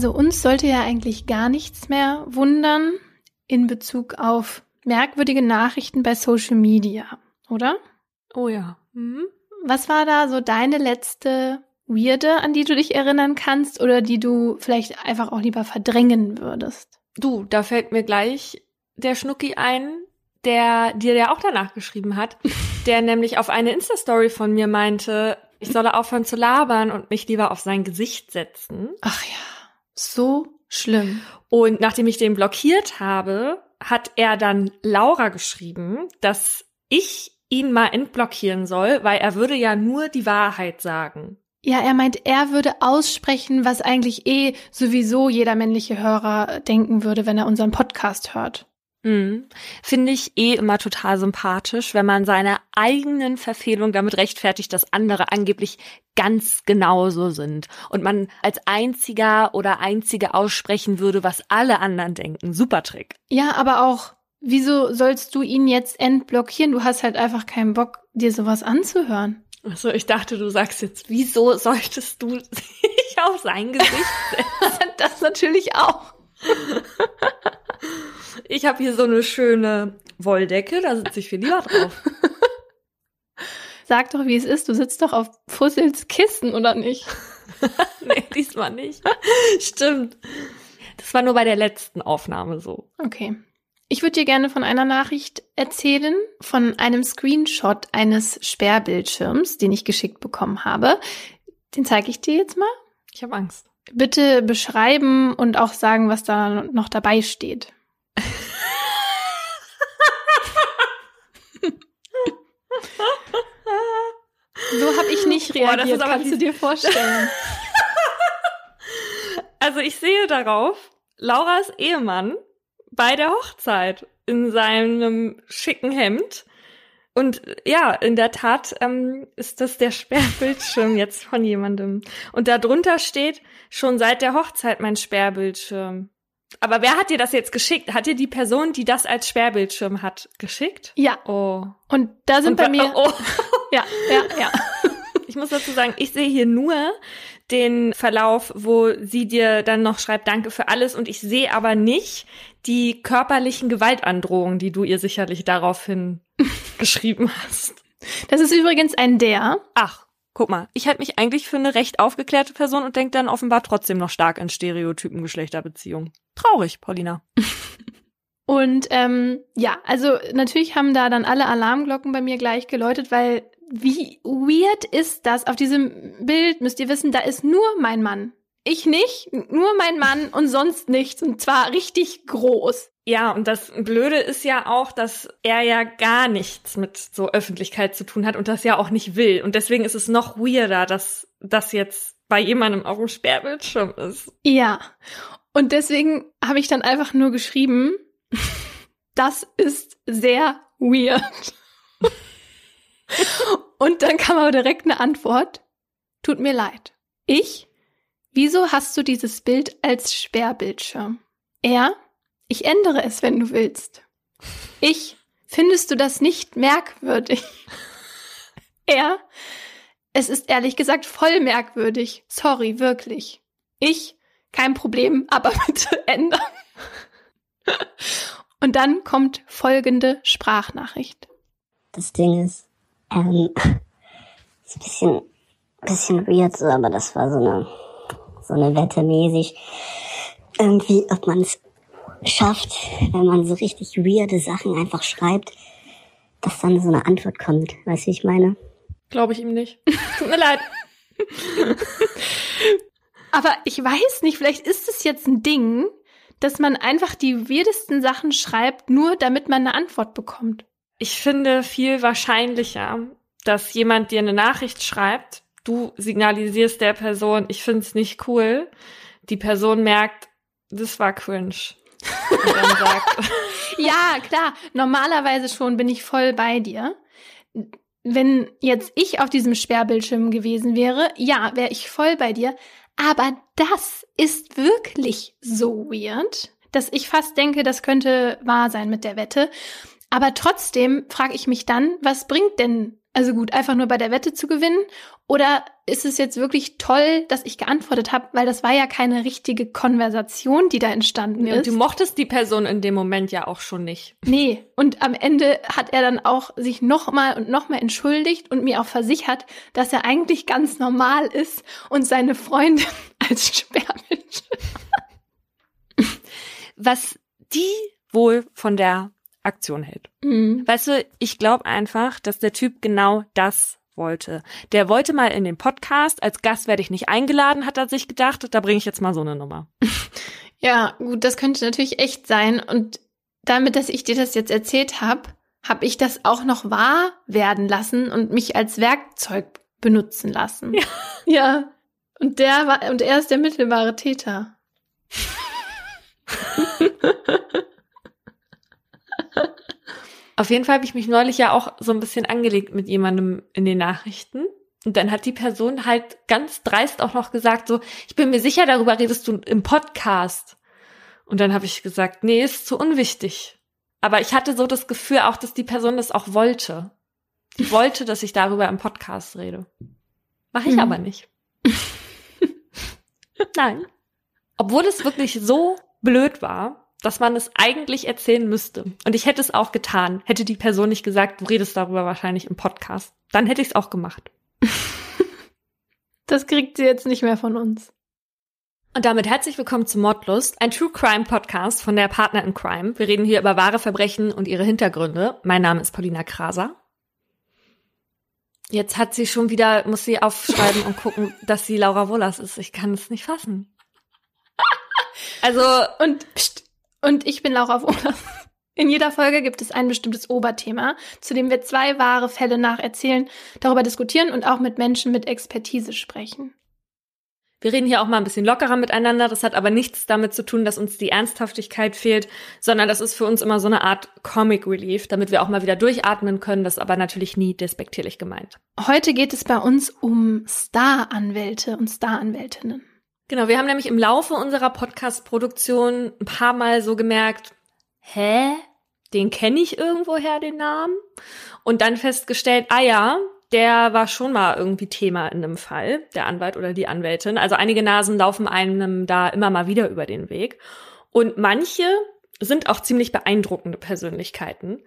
Also uns sollte ja eigentlich gar nichts mehr wundern in Bezug auf merkwürdige Nachrichten bei Social Media, oder? Oh ja. Mhm. Was war da so deine letzte Weirde, an die du dich erinnern kannst oder die du vielleicht einfach auch lieber verdrängen würdest? Du, da fällt mir gleich der Schnucki ein, der dir ja auch danach geschrieben hat, der nämlich auf eine Insta-Story von mir meinte, ich solle aufhören zu labern und mich lieber auf sein Gesicht setzen. Ach ja, so schlimm. Und nachdem ich den blockiert habe, hat er dann Laura geschrieben, dass ich ihn mal entblockieren soll, weil er würde ja nur die Wahrheit sagen. Ja, er meint, er würde aussprechen, was eigentlich eh sowieso jeder männliche Hörer denken würde, wenn er unseren Podcast hört. Mhm. Finde ich eh immer total sympathisch, wenn man seine eigenen Verfehlungen damit rechtfertigt, dass andere angeblich ganz genauso sind und man als einziger oder einzige aussprechen würde, was alle anderen denken. Super Trick. Ja, aber auch, wieso sollst du ihn jetzt entblockieren? Du hast halt einfach keinen Bock, dir sowas anzuhören. Achso, ich dachte, du sagst jetzt, wieso solltest du sich auf sein Gesicht setzen? das natürlich auch. Ich habe hier so eine schöne Wolldecke, da sitze ich viel lieber drauf. Sag doch, wie es ist. Du sitzt doch auf Fussels Kissen, oder nicht? nee, diesmal nicht. Stimmt. Das war nur bei der letzten Aufnahme so. Okay. Ich würde dir gerne von einer Nachricht erzählen, von einem Screenshot eines Sperrbildschirms, den ich geschickt bekommen habe. Den zeige ich dir jetzt mal. Ich habe Angst. Bitte beschreiben und auch sagen, was da noch dabei steht. So habe ich nicht reagiert, Boah, kannst du dir vorstellen. also ich sehe darauf Lauras Ehemann bei der Hochzeit in seinem schicken Hemd. Und ja, in der Tat ähm, ist das der Sperrbildschirm jetzt von jemandem. Und da drunter steht schon seit der Hochzeit mein Sperrbildschirm. Aber wer hat dir das jetzt geschickt? Hat dir die Person, die das als Sperrbildschirm hat, geschickt? Ja. Oh. Und da sind Und bei mir. Oh. ja, ja, ja. Ich muss dazu sagen, ich sehe hier nur den Verlauf, wo sie dir dann noch schreibt, danke für alles. Und ich sehe aber nicht die körperlichen Gewaltandrohungen, die du ihr sicherlich daraufhin geschrieben hast. Das ist übrigens ein der. Ach, guck mal, ich halte mich eigentlich für eine recht aufgeklärte Person und denke dann offenbar trotzdem noch stark in Stereotypen Geschlechterbeziehungen. Traurig, Paulina. Und ähm, ja, also natürlich haben da dann alle Alarmglocken bei mir gleich geläutet, weil wie weird ist das? Auf diesem Bild müsst ihr wissen, da ist nur mein Mann. Ich nicht, nur mein Mann und sonst nichts. Und zwar richtig groß. Ja, und das Blöde ist ja auch, dass er ja gar nichts mit so Öffentlichkeit zu tun hat und das ja auch nicht will. Und deswegen ist es noch weirder, dass das jetzt bei jemandem auf dem Sperrbildschirm ist. Ja. Und deswegen habe ich dann einfach nur geschrieben, das ist sehr weird. Und dann kam aber direkt eine Antwort. Tut mir leid. Ich? Wieso hast du dieses Bild als Sperrbildschirm? Er? Ich ändere es, wenn du willst. Ich? Findest du das nicht merkwürdig? Er? Es ist ehrlich gesagt voll merkwürdig. Sorry, wirklich. Ich? Kein Problem, aber bitte ändern. Und dann kommt folgende Sprachnachricht. Das Ding ist, ähm, ist ein bisschen, bisschen weird so, aber das war so eine, so eine Wette mäßig. Irgendwie, ob man es schafft, wenn man so richtig weirde Sachen einfach schreibt, dass dann so eine Antwort kommt. Weißt du, wie ich meine? Glaube ich ihm nicht. Tut mir leid. Aber ich weiß nicht, vielleicht ist es jetzt ein Ding, dass man einfach die weirdesten Sachen schreibt, nur damit man eine Antwort bekommt. Ich finde viel wahrscheinlicher, dass jemand dir eine Nachricht schreibt, du signalisierst der Person, ich finde es nicht cool. Die Person merkt, das war cringe. Und dann sagt, ja, klar, normalerweise schon bin ich voll bei dir. Wenn jetzt ich auf diesem Sperrbildschirm gewesen wäre, ja, wäre ich voll bei dir. Aber das ist wirklich so weird, dass ich fast denke, das könnte wahr sein mit der Wette. Aber trotzdem frage ich mich dann, was bringt denn Also gut, einfach nur bei der Wette zu gewinnen? Oder ist es jetzt wirklich toll, dass ich geantwortet habe, weil das war ja keine richtige Konversation, die da entstanden Nee, und ist. du mochtest die Person in dem Moment ja auch schon nicht. Nee, und am Ende hat er dann auch sich nochmal und nochmal entschuldigt und mir auch versichert, dass er eigentlich ganz normal ist und seine Freundin als Sperrmensch. Was die wohl von der Aktion hält. Mhm. Weißt du, ich glaube einfach, dass der Typ genau das wollte. Der wollte mal in den Podcast, als Gast werde ich nicht eingeladen, hat er sich gedacht, da bringe ich jetzt mal so eine Nummer. Ja, gut, das könnte natürlich echt sein. Und damit, dass ich dir das jetzt erzählt habe, habe ich das auch noch wahr werden lassen und mich als Werkzeug benutzen lassen. Ja. Ja. Und der war, und er ist der mittelbare Täter. Auf jeden Fall habe ich mich neulich ja auch so ein bisschen angelegt mit jemandem in den Nachrichten. Und dann hat die Person halt ganz dreist auch noch gesagt, so, ich bin mir sicher, darüber redest du im Podcast. Und dann habe ich gesagt, nee, ist zu unwichtig. Aber ich hatte so das Gefühl auch, dass die Person das auch wollte. Die wollte, dass ich darüber im Podcast rede. Mache ich Mhm. aber nicht. Nein. Obwohl es wirklich so blöd war, dass man es eigentlich erzählen müsste. Und ich hätte es auch getan. Hätte die Person nicht gesagt, du redest darüber wahrscheinlich im Podcast. Dann hätte ich es auch gemacht. Das kriegt sie jetzt nicht mehr von uns. Und damit herzlich willkommen zu Mordlust, ein True Crime Podcast von der Partner in Crime. Wir reden hier über wahre Verbrechen und ihre Hintergründe. Mein Name ist Paulina Kraser. Jetzt hat sie schon wieder, muss sie aufschreiben und gucken, dass sie Laura Wohlers ist. Ich kann es nicht fassen. Also, Und, pst, und ich bin Laura Wohlers. In jeder Folge gibt es ein bestimmtes Oberthema, zu dem wir zwei wahre Fälle nacherzählen, darüber diskutieren und auch mit Menschen mit Expertise sprechen. Wir reden hier auch mal ein bisschen lockerer miteinander. Das hat aber nichts damit zu tun, dass uns die Ernsthaftigkeit fehlt, sondern das ist für uns immer so eine Art Comic Relief, damit wir auch mal wieder durchatmen können. Das ist aber natürlich nie despektierlich gemeint. Heute geht es bei uns um Staranwälte und Staranwältinnen. Genau, wir haben nämlich im Laufe unserer Podcast-Produktion ein paar Mal so gemerkt, hä? Den kenne ich irgendwoher, den Namen? Und dann festgestellt, ah ja, der war schon mal irgendwie Thema in einem Fall, der Anwalt oder die Anwältin. Also einige Nasen laufen einem da immer mal wieder über den Weg. Und manche sind auch ziemlich beeindruckende Persönlichkeiten.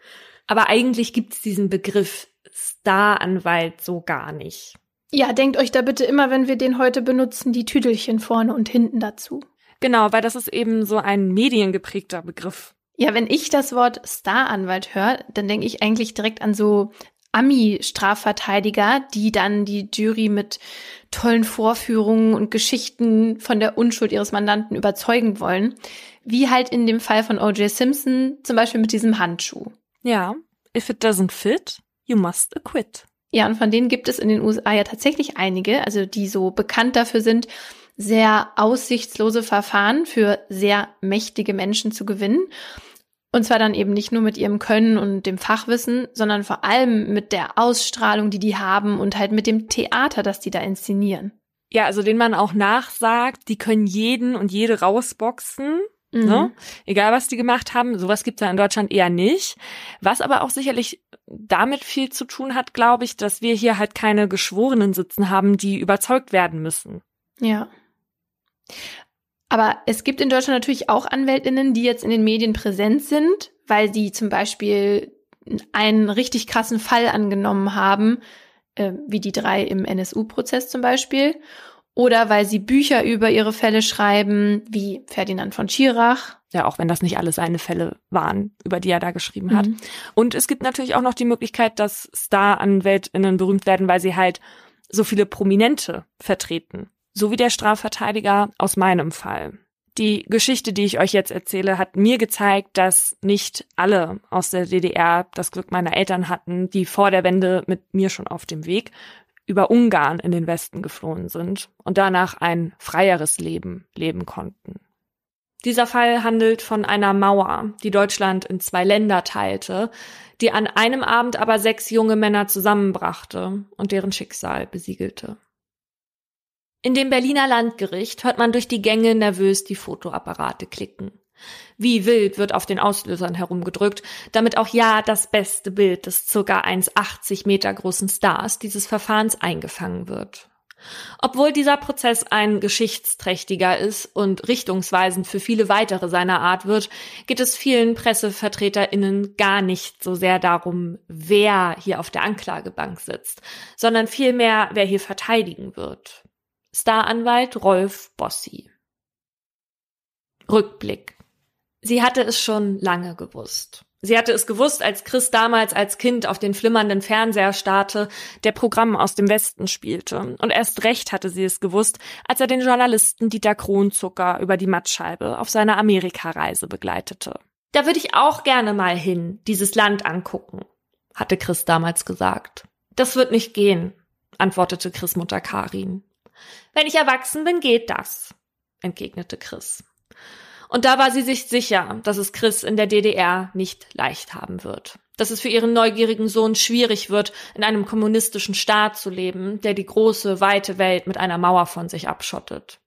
Aber eigentlich gibt es diesen Begriff Staranwalt so gar nicht. Ja, denkt euch da bitte immer, wenn wir den heute benutzen, die Tüdelchen vorne und hinten dazu. Genau, weil das ist eben so ein mediengeprägter Begriff. Ja, wenn ich das Wort Staranwalt höre, dann denke ich eigentlich direkt an so Ami-Strafverteidiger, die dann die Jury mit tollen Vorführungen und Geschichten von der Unschuld ihres Mandanten überzeugen wollen. Wie halt in dem Fall von O.J. Simpson, zum Beispiel mit diesem Handschuh. Ja, if it doesn't fit, you must acquit. Ja, und von denen gibt es in den USA ja tatsächlich einige, also die so bekannt dafür sind, sehr aussichtslose Verfahren für sehr mächtige Menschen zu gewinnen. Und zwar dann eben nicht nur mit ihrem Können und dem Fachwissen, sondern vor allem mit der Ausstrahlung, die die haben und halt mit dem Theater, das die da inszenieren. Ja, also den man auch nachsagt, die können jeden und jede rausboxen. Mhm. Ne? Egal, was die gemacht haben, sowas gibt's ja in Deutschland eher nicht. Was aber auch sicherlich damit viel zu tun hat, glaube ich, dass wir hier halt keine Geschworenen sitzen haben, die überzeugt werden müssen. Ja. Aber es gibt in Deutschland natürlich auch Anwältinnen, die jetzt in den Medien präsent sind, weil sie zum Beispiel einen richtig krassen Fall angenommen haben, äh, wie die drei im NSU-Prozess zum Beispiel, oder weil sie Bücher über ihre Fälle schreiben, wie Ferdinand von Schirach. Ja, auch wenn das nicht alles seine Fälle waren, über die er da geschrieben hat. Mhm. Und es gibt natürlich auch noch die Möglichkeit, dass Star-AnwältInnen berühmt werden, weil sie halt so viele Prominente vertreten. So wie der Strafverteidiger aus meinem Fall. Die Geschichte, die ich euch jetzt erzähle, hat mir gezeigt, dass nicht alle aus der DDR das Glück meiner Eltern hatten, die vor der Wende mit mir schon auf dem Weg über Ungarn in den Westen geflohen sind und danach ein freieres Leben leben konnten. Dieser Fall handelt von einer Mauer, die Deutschland in zwei Länder teilte, die an einem Abend aber sechs junge Männer zusammenbrachte und deren Schicksal besiegelte. In dem Berliner Landgericht hört man durch die Gänge nervös die Fotoapparate klicken. Wie wild wird auf den Auslösern herumgedrückt, damit auch ja das beste Bild des circa 1,80 Meter großen Stars dieses Verfahrens eingefangen wird. Obwohl dieser Prozess ein geschichtsträchtiger ist und richtungsweisend für viele weitere seiner Art wird, geht es vielen PressevertreterInnen gar nicht so sehr darum, wer hier auf der Anklagebank sitzt, sondern vielmehr, wer hier verteidigen wird. Staranwalt Rolf Bossi. Rückblick. Sie hatte es schon lange gewusst. Sie hatte es gewusst, als Chris damals als Kind auf den flimmernden Fernseher starrte, der Programm aus dem Westen spielte. Und erst recht hatte sie es gewusst, als er den Journalisten Dieter Kronzucker über die Mattscheibe auf seiner Amerikareise begleitete. Da würde ich auch gerne mal hin, dieses Land angucken, hatte Chris damals gesagt. Das wird nicht gehen, antwortete Chris Mutter Karin. Wenn ich erwachsen bin, geht das, entgegnete Chris. Und da war sie sich sicher, dass es Chris in der DDR nicht leicht haben wird. Dass es für ihren neugierigen Sohn schwierig wird, in einem kommunistischen Staat zu leben, der die große, weite Welt mit einer Mauer von sich abschottet.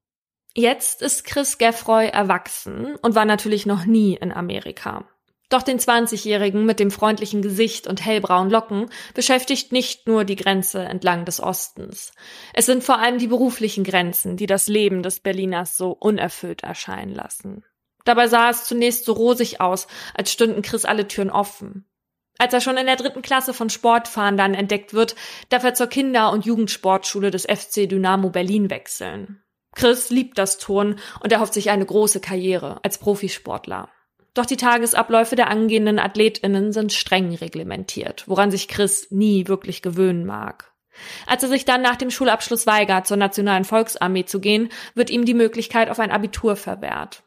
Jetzt ist Chris Geffroy erwachsen und war natürlich noch nie in Amerika. Doch den 20-Jährigen mit dem freundlichen Gesicht und hellbraunen Locken beschäftigt nicht nur die Grenze entlang des Ostens. Es sind vor allem die beruflichen Grenzen, die das Leben des Berliners so unerfüllt erscheinen lassen. Dabei sah es zunächst so rosig aus, als stünden Chris alle Türen offen. Als er schon in der dritten Klasse von Sportfahren dann entdeckt wird, darf er zur Kinder- und Jugendsportschule des FC Dynamo Berlin wechseln. Chris liebt das Turnen und erhofft sich eine große Karriere als Profisportler. Doch die Tagesabläufe der angehenden AthletInnen sind streng reglementiert, woran sich Chris nie wirklich gewöhnen mag. Als er sich dann nach dem Schulabschluss weigert, zur Nationalen Volksarmee zu gehen, wird ihm die Möglichkeit auf ein Abitur verwehrt.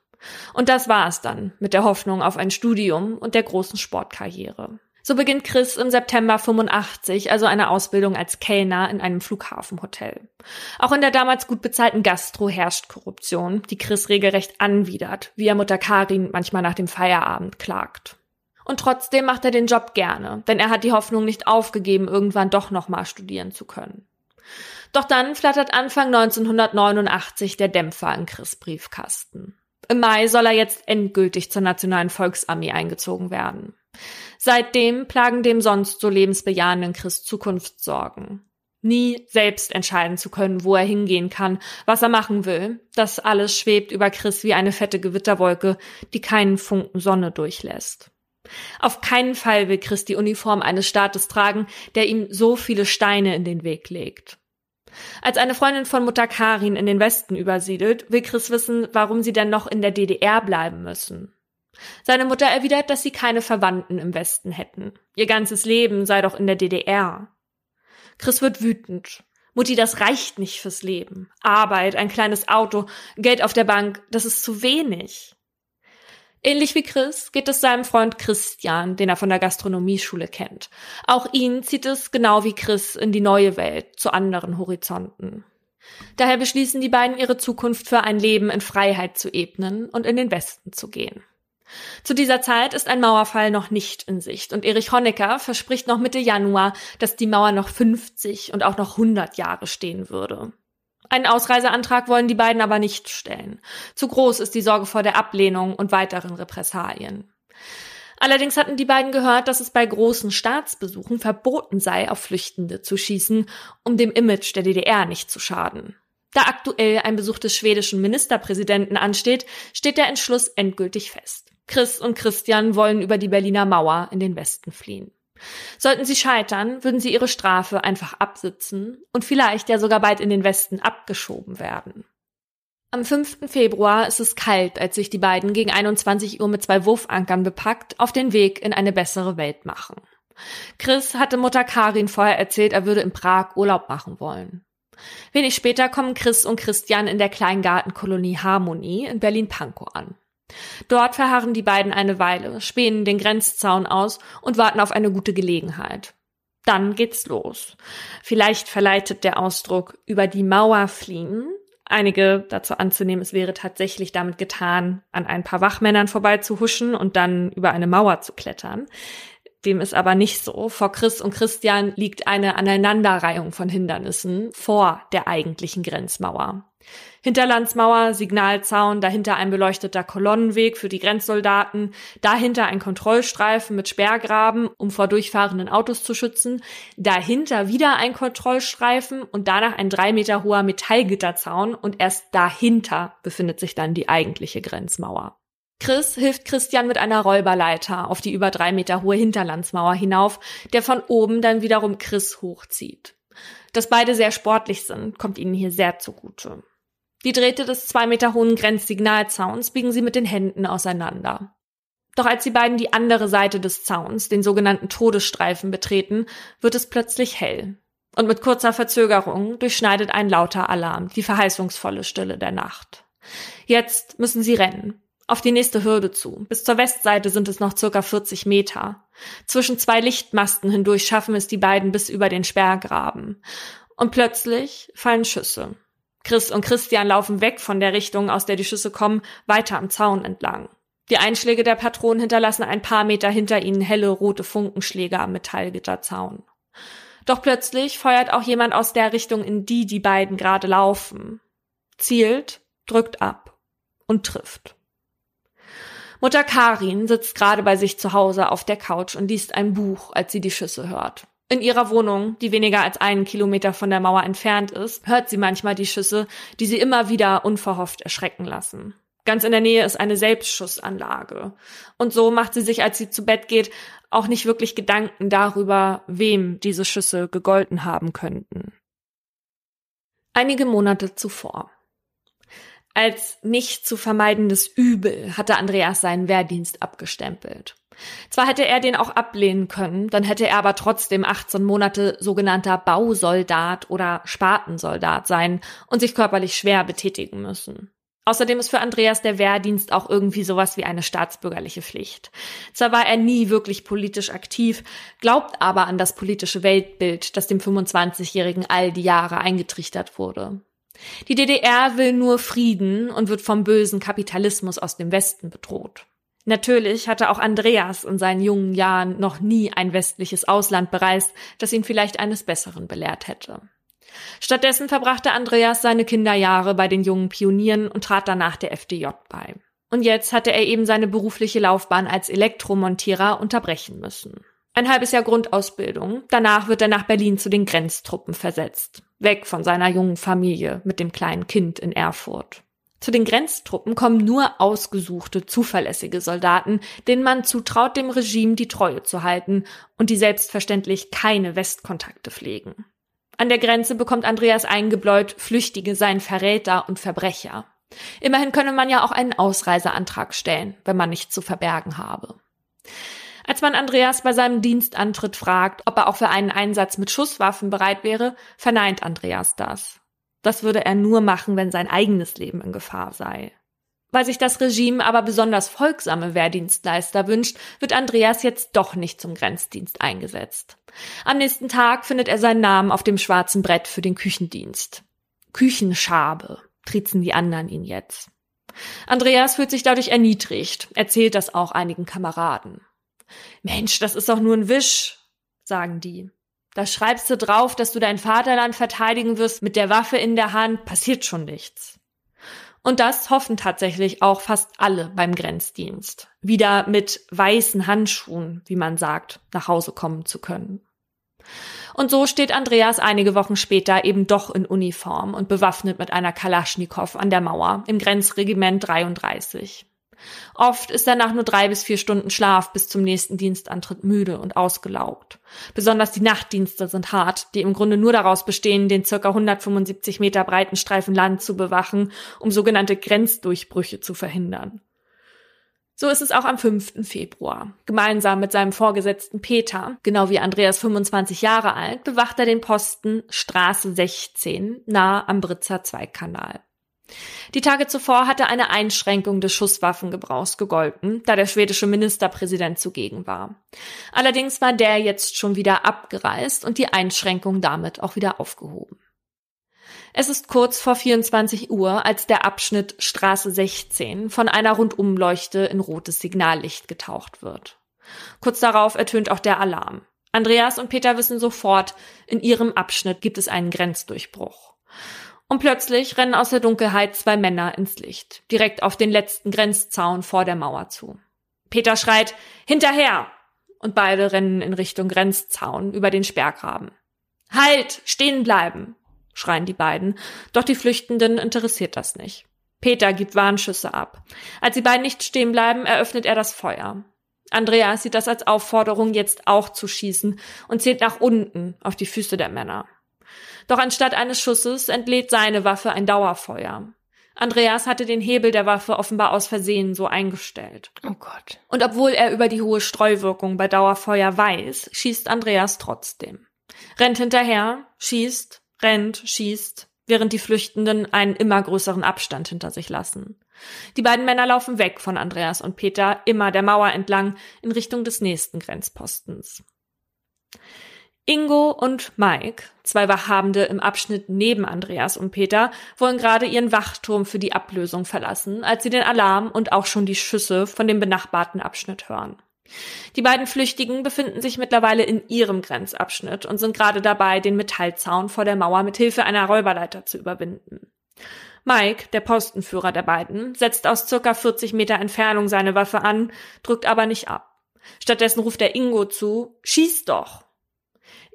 Und das war es dann mit der Hoffnung auf ein Studium und der großen Sportkarriere. So beginnt Chris im September 85 also eine Ausbildung als Kellner in einem Flughafenhotel. Auch in der damals gut bezahlten Gastro herrscht Korruption, die Chris regelrecht anwidert, wie er Mutter Karin manchmal nach dem Feierabend klagt. Und trotzdem macht er den Job gerne, denn er hat die Hoffnung nicht aufgegeben, irgendwann doch nochmal studieren zu können. Doch dann flattert Anfang 1989 der Dämpfer in Chris Briefkasten. Im Mai soll er jetzt endgültig zur Nationalen Volksarmee eingezogen werden. Seitdem plagen dem sonst so lebensbejahenden Chris Zukunftssorgen. Nie selbst entscheiden zu können, wo er hingehen kann, was er machen will. Das alles schwebt über Chris wie eine fette Gewitterwolke, die keinen Funken Sonne durchlässt. Auf keinen Fall will Chris die Uniform eines Staates tragen, der ihm so viele Steine in den Weg legt. Als eine Freundin von Mutter Karin in den Westen übersiedelt, will Chris wissen, warum sie denn noch in der DDR bleiben müssen. Seine Mutter erwidert, dass sie keine Verwandten im Westen hätten. Ihr ganzes Leben sei doch in der DDR. Chris wird wütend. Mutti, das reicht nicht fürs Leben. Arbeit, ein kleines Auto, Geld auf der Bank, das ist zu wenig. Ähnlich wie Chris geht es seinem Freund Christian, den er von der Gastronomieschule kennt. Auch ihn zieht es genau wie Chris in die neue Welt, zu anderen Horizonten. Daher beschließen die beiden ihre Zukunft für ein Leben in Freiheit zu ebnen und in den Westen zu gehen. Zu dieser Zeit ist ein Mauerfall noch nicht in Sicht und Erich Honecker verspricht noch Mitte Januar, dass die Mauer noch 50 und auch noch 100 Jahre stehen würde. Einen Ausreiseantrag wollen die beiden aber nicht stellen. Zu groß ist die Sorge vor der Ablehnung und weiteren Repressalien. Allerdings hatten die beiden gehört, dass es bei großen Staatsbesuchen verboten sei, auf Flüchtende zu schießen, um dem Image der DDR nicht zu schaden. Da aktuell ein Besuch des schwedischen Ministerpräsidenten ansteht, steht der Entschluss endgültig fest. Chris und Christian wollen über die Berliner Mauer in den Westen fliehen. Sollten sie scheitern, würden sie ihre Strafe einfach absitzen und vielleicht ja sogar bald in den Westen abgeschoben werden. Am 5. Februar ist es kalt, als sich die beiden gegen 21 Uhr mit zwei Wurfankern bepackt auf den Weg in eine bessere Welt machen. Chris hatte Mutter Karin vorher erzählt, er würde in Prag Urlaub machen wollen. Wenig später kommen Chris und Christian in der Kleingartenkolonie Harmonie in Berlin-Pankow an. Dort verharren die beiden eine Weile, spähen den Grenzzaun aus und warten auf eine gute Gelegenheit. Dann geht's los. Vielleicht verleitet der Ausdruck über die Mauer fliehen. Einige dazu anzunehmen, es wäre tatsächlich damit getan, an ein paar Wachmännern vorbeizuhuschen und dann über eine Mauer zu klettern. Dem ist aber nicht so. Vor Chris und Christian liegt eine Aneinanderreihung von Hindernissen vor der eigentlichen Grenzmauer. Hinterlandsmauer, Signalzaun, dahinter ein beleuchteter Kolonnenweg für die Grenzsoldaten, dahinter ein Kontrollstreifen mit Sperrgraben, um vor durchfahrenden Autos zu schützen, dahinter wieder ein Kontrollstreifen und danach ein drei Meter hoher Metallgitterzaun und erst dahinter befindet sich dann die eigentliche Grenzmauer. Chris hilft Christian mit einer Räuberleiter auf die über drei Meter hohe Hinterlandsmauer hinauf, der von oben dann wiederum Chris hochzieht. Dass beide sehr sportlich sind, kommt ihnen hier sehr zugute. Die Drähte des zwei Meter hohen Grenzsignalzauns biegen sie mit den Händen auseinander. Doch als die beiden die andere Seite des Zauns, den sogenannten Todesstreifen, betreten, wird es plötzlich hell. Und mit kurzer Verzögerung durchschneidet ein lauter Alarm die verheißungsvolle Stille der Nacht. Jetzt müssen sie rennen. Auf die nächste Hürde zu. Bis zur Westseite sind es noch circa 40 Meter. Zwischen zwei Lichtmasten hindurch schaffen es die beiden bis über den Sperrgraben. Und plötzlich fallen Schüsse. Chris und Christian laufen weg von der Richtung, aus der die Schüsse kommen, weiter am Zaun entlang. Die Einschläge der Patronen hinterlassen ein paar Meter hinter ihnen helle rote Funkenschläge am Metallgitterzaun. Doch plötzlich feuert auch jemand aus der Richtung, in die die beiden gerade laufen. Zielt, drückt ab und trifft. Mutter Karin sitzt gerade bei sich zu Hause auf der Couch und liest ein Buch, als sie die Schüsse hört. In ihrer Wohnung, die weniger als einen Kilometer von der Mauer entfernt ist, hört sie manchmal die Schüsse, die sie immer wieder unverhofft erschrecken lassen. Ganz in der Nähe ist eine Selbstschussanlage. Und so macht sie sich, als sie zu Bett geht, auch nicht wirklich Gedanken darüber, wem diese Schüsse gegolten haben könnten. Einige Monate zuvor. Als nicht zu vermeidendes Übel hatte Andreas seinen Wehrdienst abgestempelt. Zwar hätte er den auch ablehnen können, dann hätte er aber trotzdem 18 Monate sogenannter Bausoldat oder Spatensoldat sein und sich körperlich schwer betätigen müssen. Außerdem ist für Andreas der Wehrdienst auch irgendwie sowas wie eine staatsbürgerliche Pflicht. Zwar war er nie wirklich politisch aktiv, glaubt aber an das politische Weltbild, das dem 25-Jährigen all die Jahre eingetrichtert wurde. Die DDR will nur Frieden und wird vom bösen Kapitalismus aus dem Westen bedroht. Natürlich hatte auch Andreas in seinen jungen Jahren noch nie ein westliches Ausland bereist, das ihn vielleicht eines Besseren belehrt hätte. Stattdessen verbrachte Andreas seine Kinderjahre bei den jungen Pionieren und trat danach der FDJ bei. Und jetzt hatte er eben seine berufliche Laufbahn als Elektromontierer unterbrechen müssen. Ein halbes Jahr Grundausbildung, danach wird er nach Berlin zu den Grenztruppen versetzt, weg von seiner jungen Familie mit dem kleinen Kind in Erfurt. Zu den Grenztruppen kommen nur ausgesuchte, zuverlässige Soldaten, denen man zutraut, dem Regime die Treue zu halten und die selbstverständlich keine Westkontakte pflegen. An der Grenze bekommt Andreas eingebläut, Flüchtige seien Verräter und Verbrecher. Immerhin könne man ja auch einen Ausreiseantrag stellen, wenn man nichts zu verbergen habe. Als man Andreas bei seinem Dienstantritt fragt, ob er auch für einen Einsatz mit Schusswaffen bereit wäre, verneint Andreas das. Das würde er nur machen, wenn sein eigenes Leben in Gefahr sei. Weil sich das Regime aber besonders folgsame Wehrdienstleister wünscht, wird Andreas jetzt doch nicht zum Grenzdienst eingesetzt. Am nächsten Tag findet er seinen Namen auf dem schwarzen Brett für den Küchendienst. Küchenschabe, triezen die anderen ihn jetzt. Andreas fühlt sich dadurch erniedrigt, erzählt das auch einigen Kameraden. Mensch, das ist doch nur ein Wisch, sagen die. Da schreibst du drauf, dass du dein Vaterland verteidigen wirst mit der Waffe in der Hand, passiert schon nichts. Und das hoffen tatsächlich auch fast alle beim Grenzdienst, wieder mit weißen Handschuhen, wie man sagt, nach Hause kommen zu können. Und so steht Andreas einige Wochen später eben doch in Uniform und bewaffnet mit einer Kalaschnikow an der Mauer im Grenzregiment 33. Oft ist er nach nur drei bis vier Stunden Schlaf bis zum nächsten Dienstantritt müde und ausgelaugt. Besonders die Nachtdienste sind hart, die im Grunde nur daraus bestehen, den circa 175 Meter breiten Streifen Land zu bewachen, um sogenannte Grenzdurchbrüche zu verhindern. So ist es auch am 5. Februar. Gemeinsam mit seinem Vorgesetzten Peter, genau wie Andreas 25 Jahre alt, bewacht er den Posten Straße 16 nahe am Britzer Zweigkanal. Die Tage zuvor hatte eine Einschränkung des Schusswaffengebrauchs gegolten, da der schwedische Ministerpräsident zugegen war. Allerdings war der jetzt schon wieder abgereist und die Einschränkung damit auch wieder aufgehoben. Es ist kurz vor 24 Uhr, als der Abschnitt Straße 16 von einer Rundumleuchte in rotes Signallicht getaucht wird. Kurz darauf ertönt auch der Alarm. Andreas und Peter wissen sofort, in ihrem Abschnitt gibt es einen Grenzdurchbruch. Und plötzlich rennen aus der Dunkelheit zwei Männer ins Licht, direkt auf den letzten Grenzzaun vor der Mauer zu. Peter schreit, hinterher! Und beide rennen in Richtung Grenzzaun über den Sperrgraben. Halt! Stehen bleiben! schreien die beiden, doch die Flüchtenden interessiert das nicht. Peter gibt Warnschüsse ab. Als die beiden nicht stehen bleiben, eröffnet er das Feuer. Andreas sieht das als Aufforderung, jetzt auch zu schießen und zählt nach unten auf die Füße der Männer. Doch anstatt eines Schusses entlädt seine Waffe ein Dauerfeuer. Andreas hatte den Hebel der Waffe offenbar aus Versehen so eingestellt. Oh Gott. Und obwohl er über die hohe Streuwirkung bei Dauerfeuer weiß, schießt Andreas trotzdem. Rennt hinterher, schießt, rennt, schießt, während die Flüchtenden einen immer größeren Abstand hinter sich lassen. Die beiden Männer laufen weg von Andreas und Peter, immer der Mauer entlang, in Richtung des nächsten Grenzpostens. Ingo und Mike, zwei Wachhabende im Abschnitt neben Andreas und Peter, wollen gerade ihren Wachturm für die Ablösung verlassen, als sie den Alarm und auch schon die Schüsse von dem benachbarten Abschnitt hören. Die beiden Flüchtigen befinden sich mittlerweile in ihrem Grenzabschnitt und sind gerade dabei, den Metallzaun vor der Mauer mit Hilfe einer Räuberleiter zu überwinden. Mike, der Postenführer der beiden, setzt aus circa 40 Meter Entfernung seine Waffe an, drückt aber nicht ab. Stattdessen ruft er Ingo zu, schieß doch!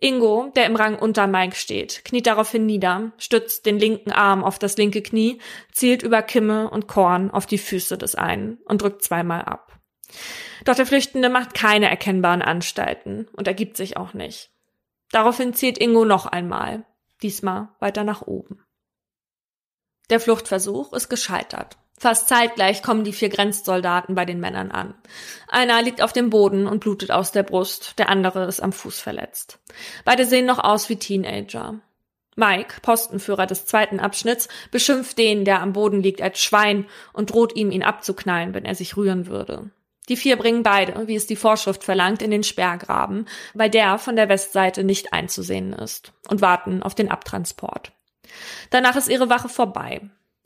Ingo, der im Rang unter Mike steht, kniet daraufhin nieder, stützt den linken Arm auf das linke Knie, zielt über Kimme und Korn auf die Füße des einen und drückt zweimal ab. Doch der Flüchtende macht keine erkennbaren Anstalten und ergibt sich auch nicht. Daraufhin zielt Ingo noch einmal, diesmal weiter nach oben. Der Fluchtversuch ist gescheitert. Fast zeitgleich kommen die vier Grenzsoldaten bei den Männern an. Einer liegt auf dem Boden und blutet aus der Brust, der andere ist am Fuß verletzt. Beide sehen noch aus wie Teenager. Mike, Postenführer des zweiten Abschnitts, beschimpft den, der am Boden liegt, als Schwein und droht ihm, ihn abzuknallen, wenn er sich rühren würde. Die vier bringen beide, wie es die Vorschrift verlangt, in den Sperrgraben, weil der von der Westseite nicht einzusehen ist, und warten auf den Abtransport. Danach ist ihre Wache vorbei.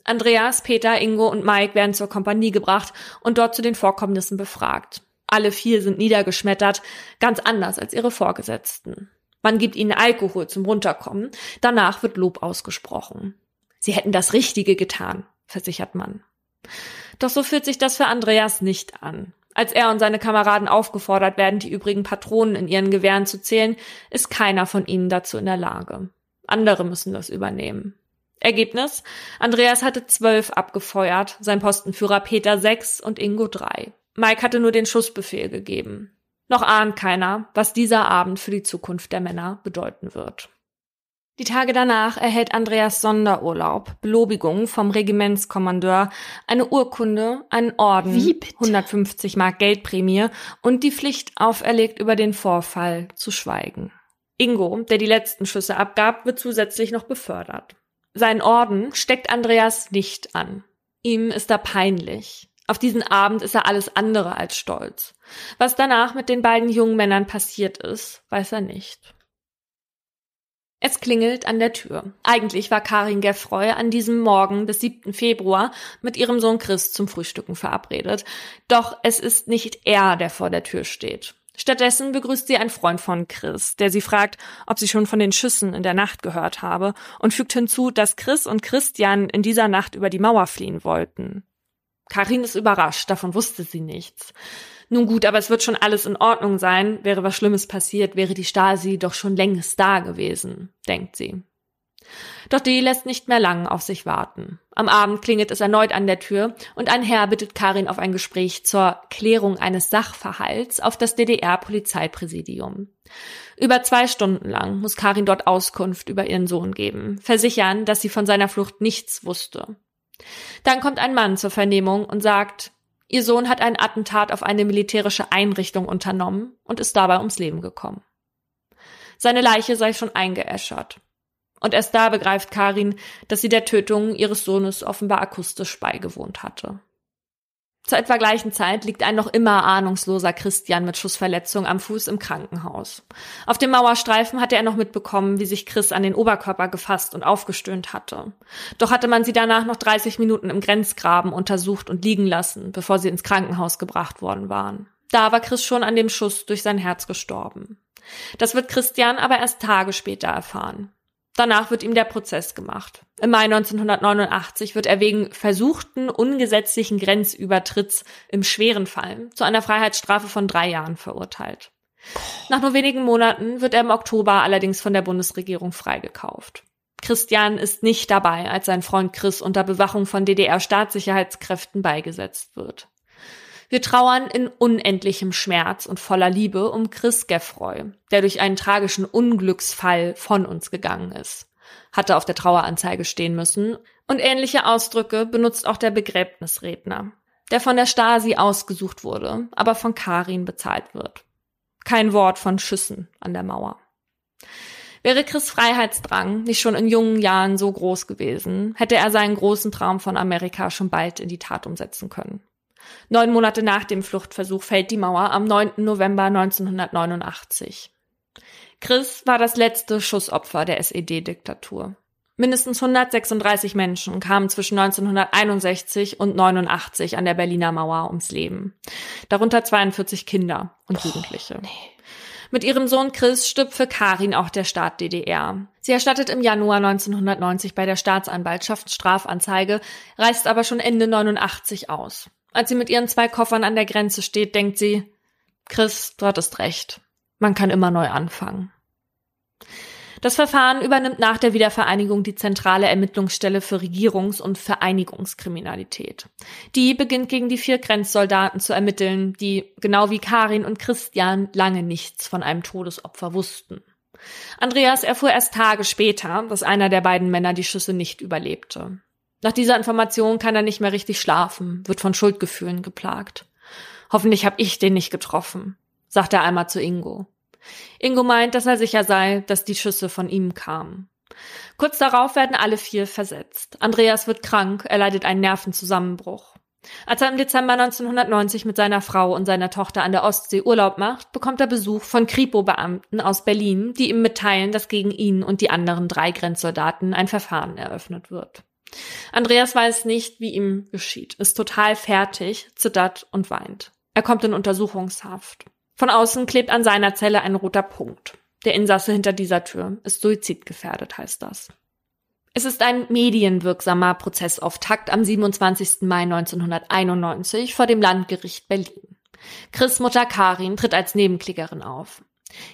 Andreas, Peter, Ingo und Mike werden zur Kompanie gebracht und dort zu den Vorkommnissen befragt. Alle vier sind niedergeschmettert, ganz anders als ihre Vorgesetzten. Man gibt ihnen Alkohol zum Runterkommen, danach wird Lob ausgesprochen. Sie hätten das Richtige getan, versichert man. Doch so fühlt sich das für Andreas nicht an. Als er und seine Kameraden aufgefordert werden, die übrigen Patronen in ihren Gewehren zu zählen, ist keiner von ihnen dazu in der Lage. Andere müssen das übernehmen. Ergebnis? Andreas hatte zwölf abgefeuert, sein Postenführer Peter sechs und Ingo drei. Mike hatte nur den Schussbefehl gegeben. Noch ahnt keiner, was dieser Abend für die Zukunft der Männer bedeuten wird. Die Tage danach erhält Andreas Sonderurlaub, Belobigung vom Regimentskommandeur, eine Urkunde, einen Orden, Wie bitte? 150 Mark Geldprämie und die Pflicht auferlegt, über den Vorfall zu schweigen. Ingo, der die letzten Schüsse abgab, wird zusätzlich noch befördert. Sein Orden steckt Andreas nicht an. Ihm ist er peinlich. Auf diesen Abend ist er alles andere als stolz. Was danach mit den beiden jungen Männern passiert ist, weiß er nicht. Es klingelt an der Tür. Eigentlich war Karin Geffroy an diesem Morgen des 7. Februar mit ihrem Sohn Chris zum Frühstücken verabredet. Doch es ist nicht er, der vor der Tür steht. Stattdessen begrüßt sie ein Freund von Chris, der sie fragt, ob sie schon von den Schüssen in der Nacht gehört habe und fügt hinzu, dass Chris und Christian in dieser Nacht über die Mauer fliehen wollten. Karin ist überrascht, davon wusste sie nichts. Nun gut, aber es wird schon alles in Ordnung sein. Wäre was Schlimmes passiert, wäre die Stasi doch schon längst da gewesen, denkt sie. Doch die lässt nicht mehr lang auf sich warten. Am Abend klingelt es erneut an der Tür und ein Herr bittet Karin auf ein Gespräch zur Klärung eines Sachverhalts auf das DDR-Polizeipräsidium. Über zwei Stunden lang muss Karin dort Auskunft über ihren Sohn geben, versichern, dass sie von seiner Flucht nichts wusste. Dann kommt ein Mann zur Vernehmung und sagt, Ihr Sohn hat ein Attentat auf eine militärische Einrichtung unternommen und ist dabei ums Leben gekommen. Seine Leiche sei schon eingeäschert. Und erst da begreift Karin, dass sie der Tötung ihres Sohnes offenbar akustisch beigewohnt hatte. Zur etwa gleichen Zeit liegt ein noch immer ahnungsloser Christian mit Schussverletzung am Fuß im Krankenhaus. Auf dem Mauerstreifen hatte er noch mitbekommen, wie sich Chris an den Oberkörper gefasst und aufgestöhnt hatte. Doch hatte man sie danach noch 30 Minuten im Grenzgraben untersucht und liegen lassen, bevor sie ins Krankenhaus gebracht worden waren. Da war Chris schon an dem Schuss durch sein Herz gestorben. Das wird Christian aber erst Tage später erfahren. Danach wird ihm der Prozess gemacht. Im Mai 1989 wird er wegen versuchten ungesetzlichen Grenzübertritts im schweren Fall zu einer Freiheitsstrafe von drei Jahren verurteilt. Nach nur wenigen Monaten wird er im Oktober allerdings von der Bundesregierung freigekauft. Christian ist nicht dabei, als sein Freund Chris unter Bewachung von DDR-Staatssicherheitskräften beigesetzt wird. Wir trauern in unendlichem Schmerz und voller Liebe um Chris Geffroy, der durch einen tragischen Unglücksfall von uns gegangen ist. Hatte auf der Traueranzeige stehen müssen. Und ähnliche Ausdrücke benutzt auch der Begräbnisredner, der von der Stasi ausgesucht wurde, aber von Karin bezahlt wird. Kein Wort von Schüssen an der Mauer. Wäre Chris Freiheitsdrang nicht schon in jungen Jahren so groß gewesen, hätte er seinen großen Traum von Amerika schon bald in die Tat umsetzen können. Neun Monate nach dem Fluchtversuch fällt die Mauer am 9. November 1989. Chris war das letzte Schussopfer der SED-Diktatur. Mindestens 136 Menschen kamen zwischen 1961 und 89 an der Berliner Mauer ums Leben. Darunter 42 Kinder und Jugendliche. Oh, nee. Mit ihrem Sohn Chris stirbt für Karin auch der Staat DDR. Sie erstattet im Januar 1990 bei der Staatsanwaltschaft Strafanzeige, reist aber schon Ende 89 aus. Als sie mit ihren zwei Koffern an der Grenze steht, denkt sie, Chris, du hattest recht. Man kann immer neu anfangen. Das Verfahren übernimmt nach der Wiedervereinigung die zentrale Ermittlungsstelle für Regierungs- und Vereinigungskriminalität. Die beginnt gegen die vier Grenzsoldaten zu ermitteln, die, genau wie Karin und Christian, lange nichts von einem Todesopfer wussten. Andreas erfuhr erst Tage später, dass einer der beiden Männer die Schüsse nicht überlebte. Nach dieser Information kann er nicht mehr richtig schlafen, wird von Schuldgefühlen geplagt. Hoffentlich habe ich den nicht getroffen, sagt er einmal zu Ingo. Ingo meint, dass er sicher sei, dass die Schüsse von ihm kamen. Kurz darauf werden alle vier versetzt. Andreas wird krank, er leidet einen Nervenzusammenbruch. Als er im Dezember 1990 mit seiner Frau und seiner Tochter an der Ostsee Urlaub macht, bekommt er Besuch von Kripo-Beamten aus Berlin, die ihm mitteilen, dass gegen ihn und die anderen drei Grenzsoldaten ein Verfahren eröffnet wird. Andreas weiß nicht, wie ihm geschieht, ist total fertig, zittert und weint. Er kommt in Untersuchungshaft. Von außen klebt an seiner Zelle ein roter Punkt. Der Insasse hinter dieser Tür ist suizidgefährdet, heißt das. Es ist ein medienwirksamer Prozessauftakt am 27. Mai 1991 vor dem Landgericht Berlin. Chris Mutter Karin tritt als Nebenklägerin auf.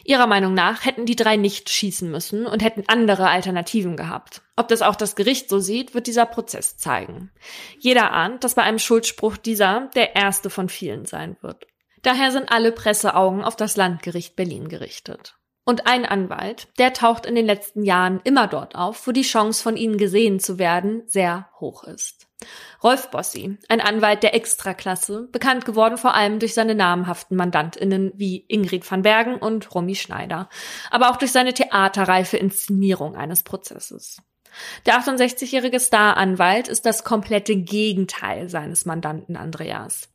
Ihrer Meinung nach hätten die drei nicht schießen müssen und hätten andere Alternativen gehabt. Ob das auch das Gericht so sieht, wird dieser Prozess zeigen. Jeder ahnt, dass bei einem Schuldspruch dieser der erste von vielen sein wird. Daher sind alle Presseaugen auf das Landgericht Berlin gerichtet. Und ein Anwalt, der taucht in den letzten Jahren immer dort auf, wo die Chance von ihnen gesehen zu werden sehr hoch ist. Rolf Bossi, ein Anwalt der Extraklasse, bekannt geworden vor allem durch seine namhaften Mandantinnen wie Ingrid van Bergen und Romy Schneider, aber auch durch seine theaterreife Inszenierung eines Prozesses. Der 68-jährige Staranwalt ist das komplette Gegenteil seines Mandanten Andreas.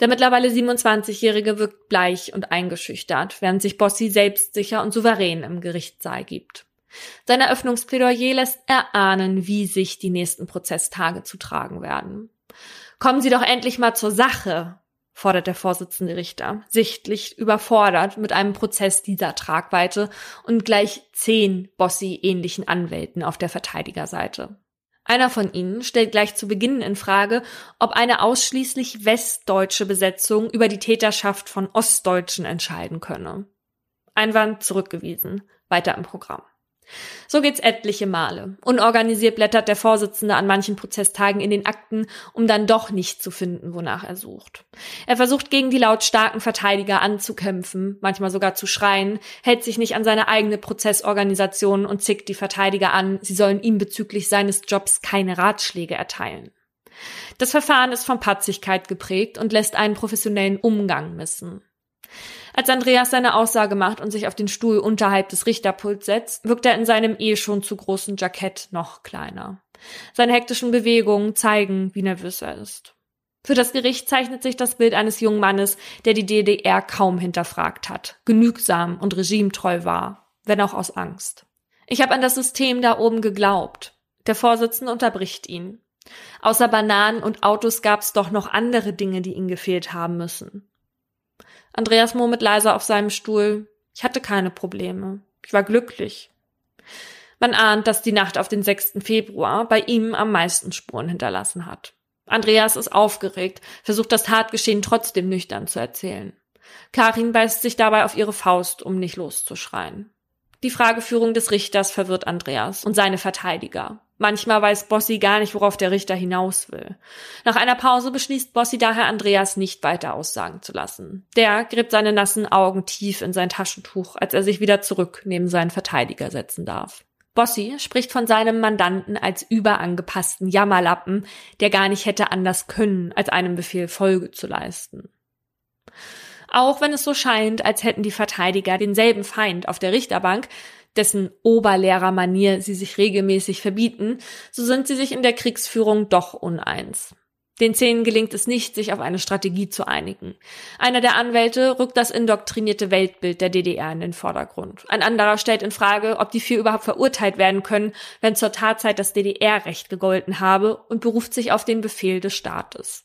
Der mittlerweile 27-jährige wirkt bleich und eingeschüchtert, während sich Bossi selbstsicher und souverän im Gerichtssaal gibt. Sein Eröffnungsplädoyer lässt erahnen, wie sich die nächsten Prozesstage zu tragen werden. Kommen Sie doch endlich mal zur Sache, fordert der Vorsitzende Richter, sichtlich überfordert mit einem Prozess dieser Tragweite und gleich zehn Bossi-ähnlichen Anwälten auf der Verteidigerseite. Einer von ihnen stellt gleich zu Beginn in Frage, ob eine ausschließlich westdeutsche Besetzung über die Täterschaft von Ostdeutschen entscheiden könne. Einwand zurückgewiesen. Weiter im Programm. So geht's etliche Male. Unorganisiert blättert der Vorsitzende an manchen Prozesstagen in den Akten, um dann doch nicht zu finden, wonach er sucht. Er versucht gegen die lautstarken Verteidiger anzukämpfen, manchmal sogar zu schreien, hält sich nicht an seine eigene Prozessorganisation und zickt die Verteidiger an, sie sollen ihm bezüglich seines Jobs keine Ratschläge erteilen. Das Verfahren ist von Patzigkeit geprägt und lässt einen professionellen Umgang missen. Als Andreas seine Aussage macht und sich auf den Stuhl unterhalb des Richterpults setzt, wirkt er in seinem eh schon zu großen Jackett noch kleiner. Seine hektischen Bewegungen zeigen, wie nervös er ist. Für das Gericht zeichnet sich das Bild eines jungen Mannes, der die DDR kaum hinterfragt hat, genügsam und regimetreu war, wenn auch aus Angst. Ich habe an das System da oben geglaubt. Der Vorsitzende unterbricht ihn. Außer Bananen und Autos gab's doch noch andere Dinge, die ihm gefehlt haben müssen. Andreas murmelt leiser auf seinem Stuhl. Ich hatte keine Probleme. Ich war glücklich. Man ahnt, dass die Nacht auf den 6. Februar bei ihm am meisten Spuren hinterlassen hat. Andreas ist aufgeregt, versucht das Tatgeschehen trotzdem nüchtern zu erzählen. Karin beißt sich dabei auf ihre Faust, um nicht loszuschreien. Die Frageführung des Richters verwirrt Andreas und seine Verteidiger. Manchmal weiß Bossi gar nicht, worauf der Richter hinaus will. Nach einer Pause beschließt Bossi daher, Andreas nicht weiter aussagen zu lassen. Der gräbt seine nassen Augen tief in sein Taschentuch, als er sich wieder zurück neben seinen Verteidiger setzen darf. Bossi spricht von seinem Mandanten als überangepassten Jammerlappen, der gar nicht hätte anders können, als einem Befehl Folge zu leisten. Auch wenn es so scheint, als hätten die Verteidiger denselben Feind auf der Richterbank, dessen Oberlehrermanier sie sich regelmäßig verbieten, so sind sie sich in der Kriegsführung doch uneins. Den Zehn gelingt es nicht, sich auf eine Strategie zu einigen. Einer der Anwälte rückt das indoktrinierte Weltbild der DDR in den Vordergrund. Ein anderer stellt in Frage, ob die vier überhaupt verurteilt werden können, wenn zur Tatzeit das DDR-Recht gegolten habe und beruft sich auf den Befehl des Staates.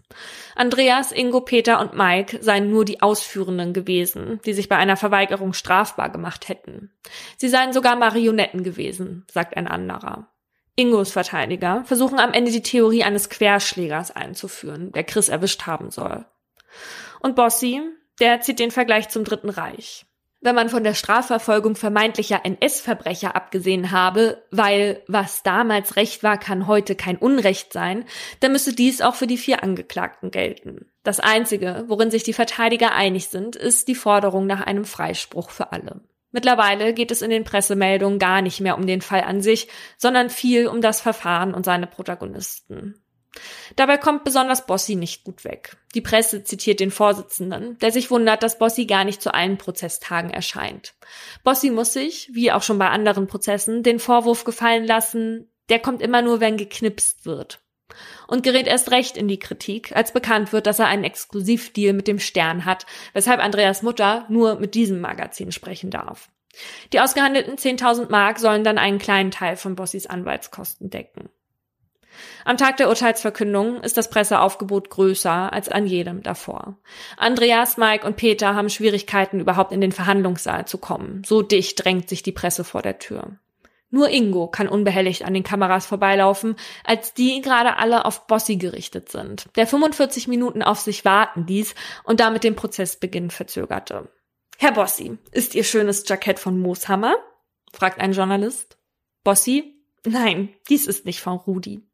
Andreas, Ingo, Peter und Mike seien nur die Ausführenden gewesen, die sich bei einer Verweigerung strafbar gemacht hätten. Sie seien sogar Marionetten gewesen, sagt ein anderer. Ingos Verteidiger versuchen am Ende die Theorie eines Querschlägers einzuführen, der Chris erwischt haben soll. Und Bossi, der zieht den Vergleich zum Dritten Reich. Wenn man von der Strafverfolgung vermeintlicher NS-Verbrecher abgesehen habe, weil was damals Recht war, kann heute kein Unrecht sein, dann müsse dies auch für die vier Angeklagten gelten. Das Einzige, worin sich die Verteidiger einig sind, ist die Forderung nach einem Freispruch für alle. Mittlerweile geht es in den Pressemeldungen gar nicht mehr um den Fall an sich, sondern viel um das Verfahren und seine Protagonisten. Dabei kommt besonders Bossi nicht gut weg. Die Presse zitiert den Vorsitzenden, der sich wundert, dass Bossi gar nicht zu allen Prozesstagen erscheint. Bossi muss sich, wie auch schon bei anderen Prozessen, den Vorwurf gefallen lassen, der kommt immer nur, wenn geknipst wird und gerät erst recht in die Kritik, als bekannt wird, dass er einen Exklusivdeal mit dem Stern hat, weshalb Andreas Mutter nur mit diesem Magazin sprechen darf. Die ausgehandelten 10.000 Mark sollen dann einen kleinen Teil von Bossis Anwaltskosten decken. Am Tag der Urteilsverkündung ist das Presseaufgebot größer als an jedem davor. Andreas, Mike und Peter haben Schwierigkeiten, überhaupt in den Verhandlungssaal zu kommen. So dicht drängt sich die Presse vor der Tür. Nur Ingo kann unbehelligt an den Kameras vorbeilaufen, als die gerade alle auf Bossi gerichtet sind, der 45 Minuten auf sich warten ließ und damit den Prozessbeginn verzögerte. Herr Bossi, ist Ihr schönes Jackett von Mooshammer? fragt ein Journalist. Bossi? Nein, dies ist nicht von Rudi.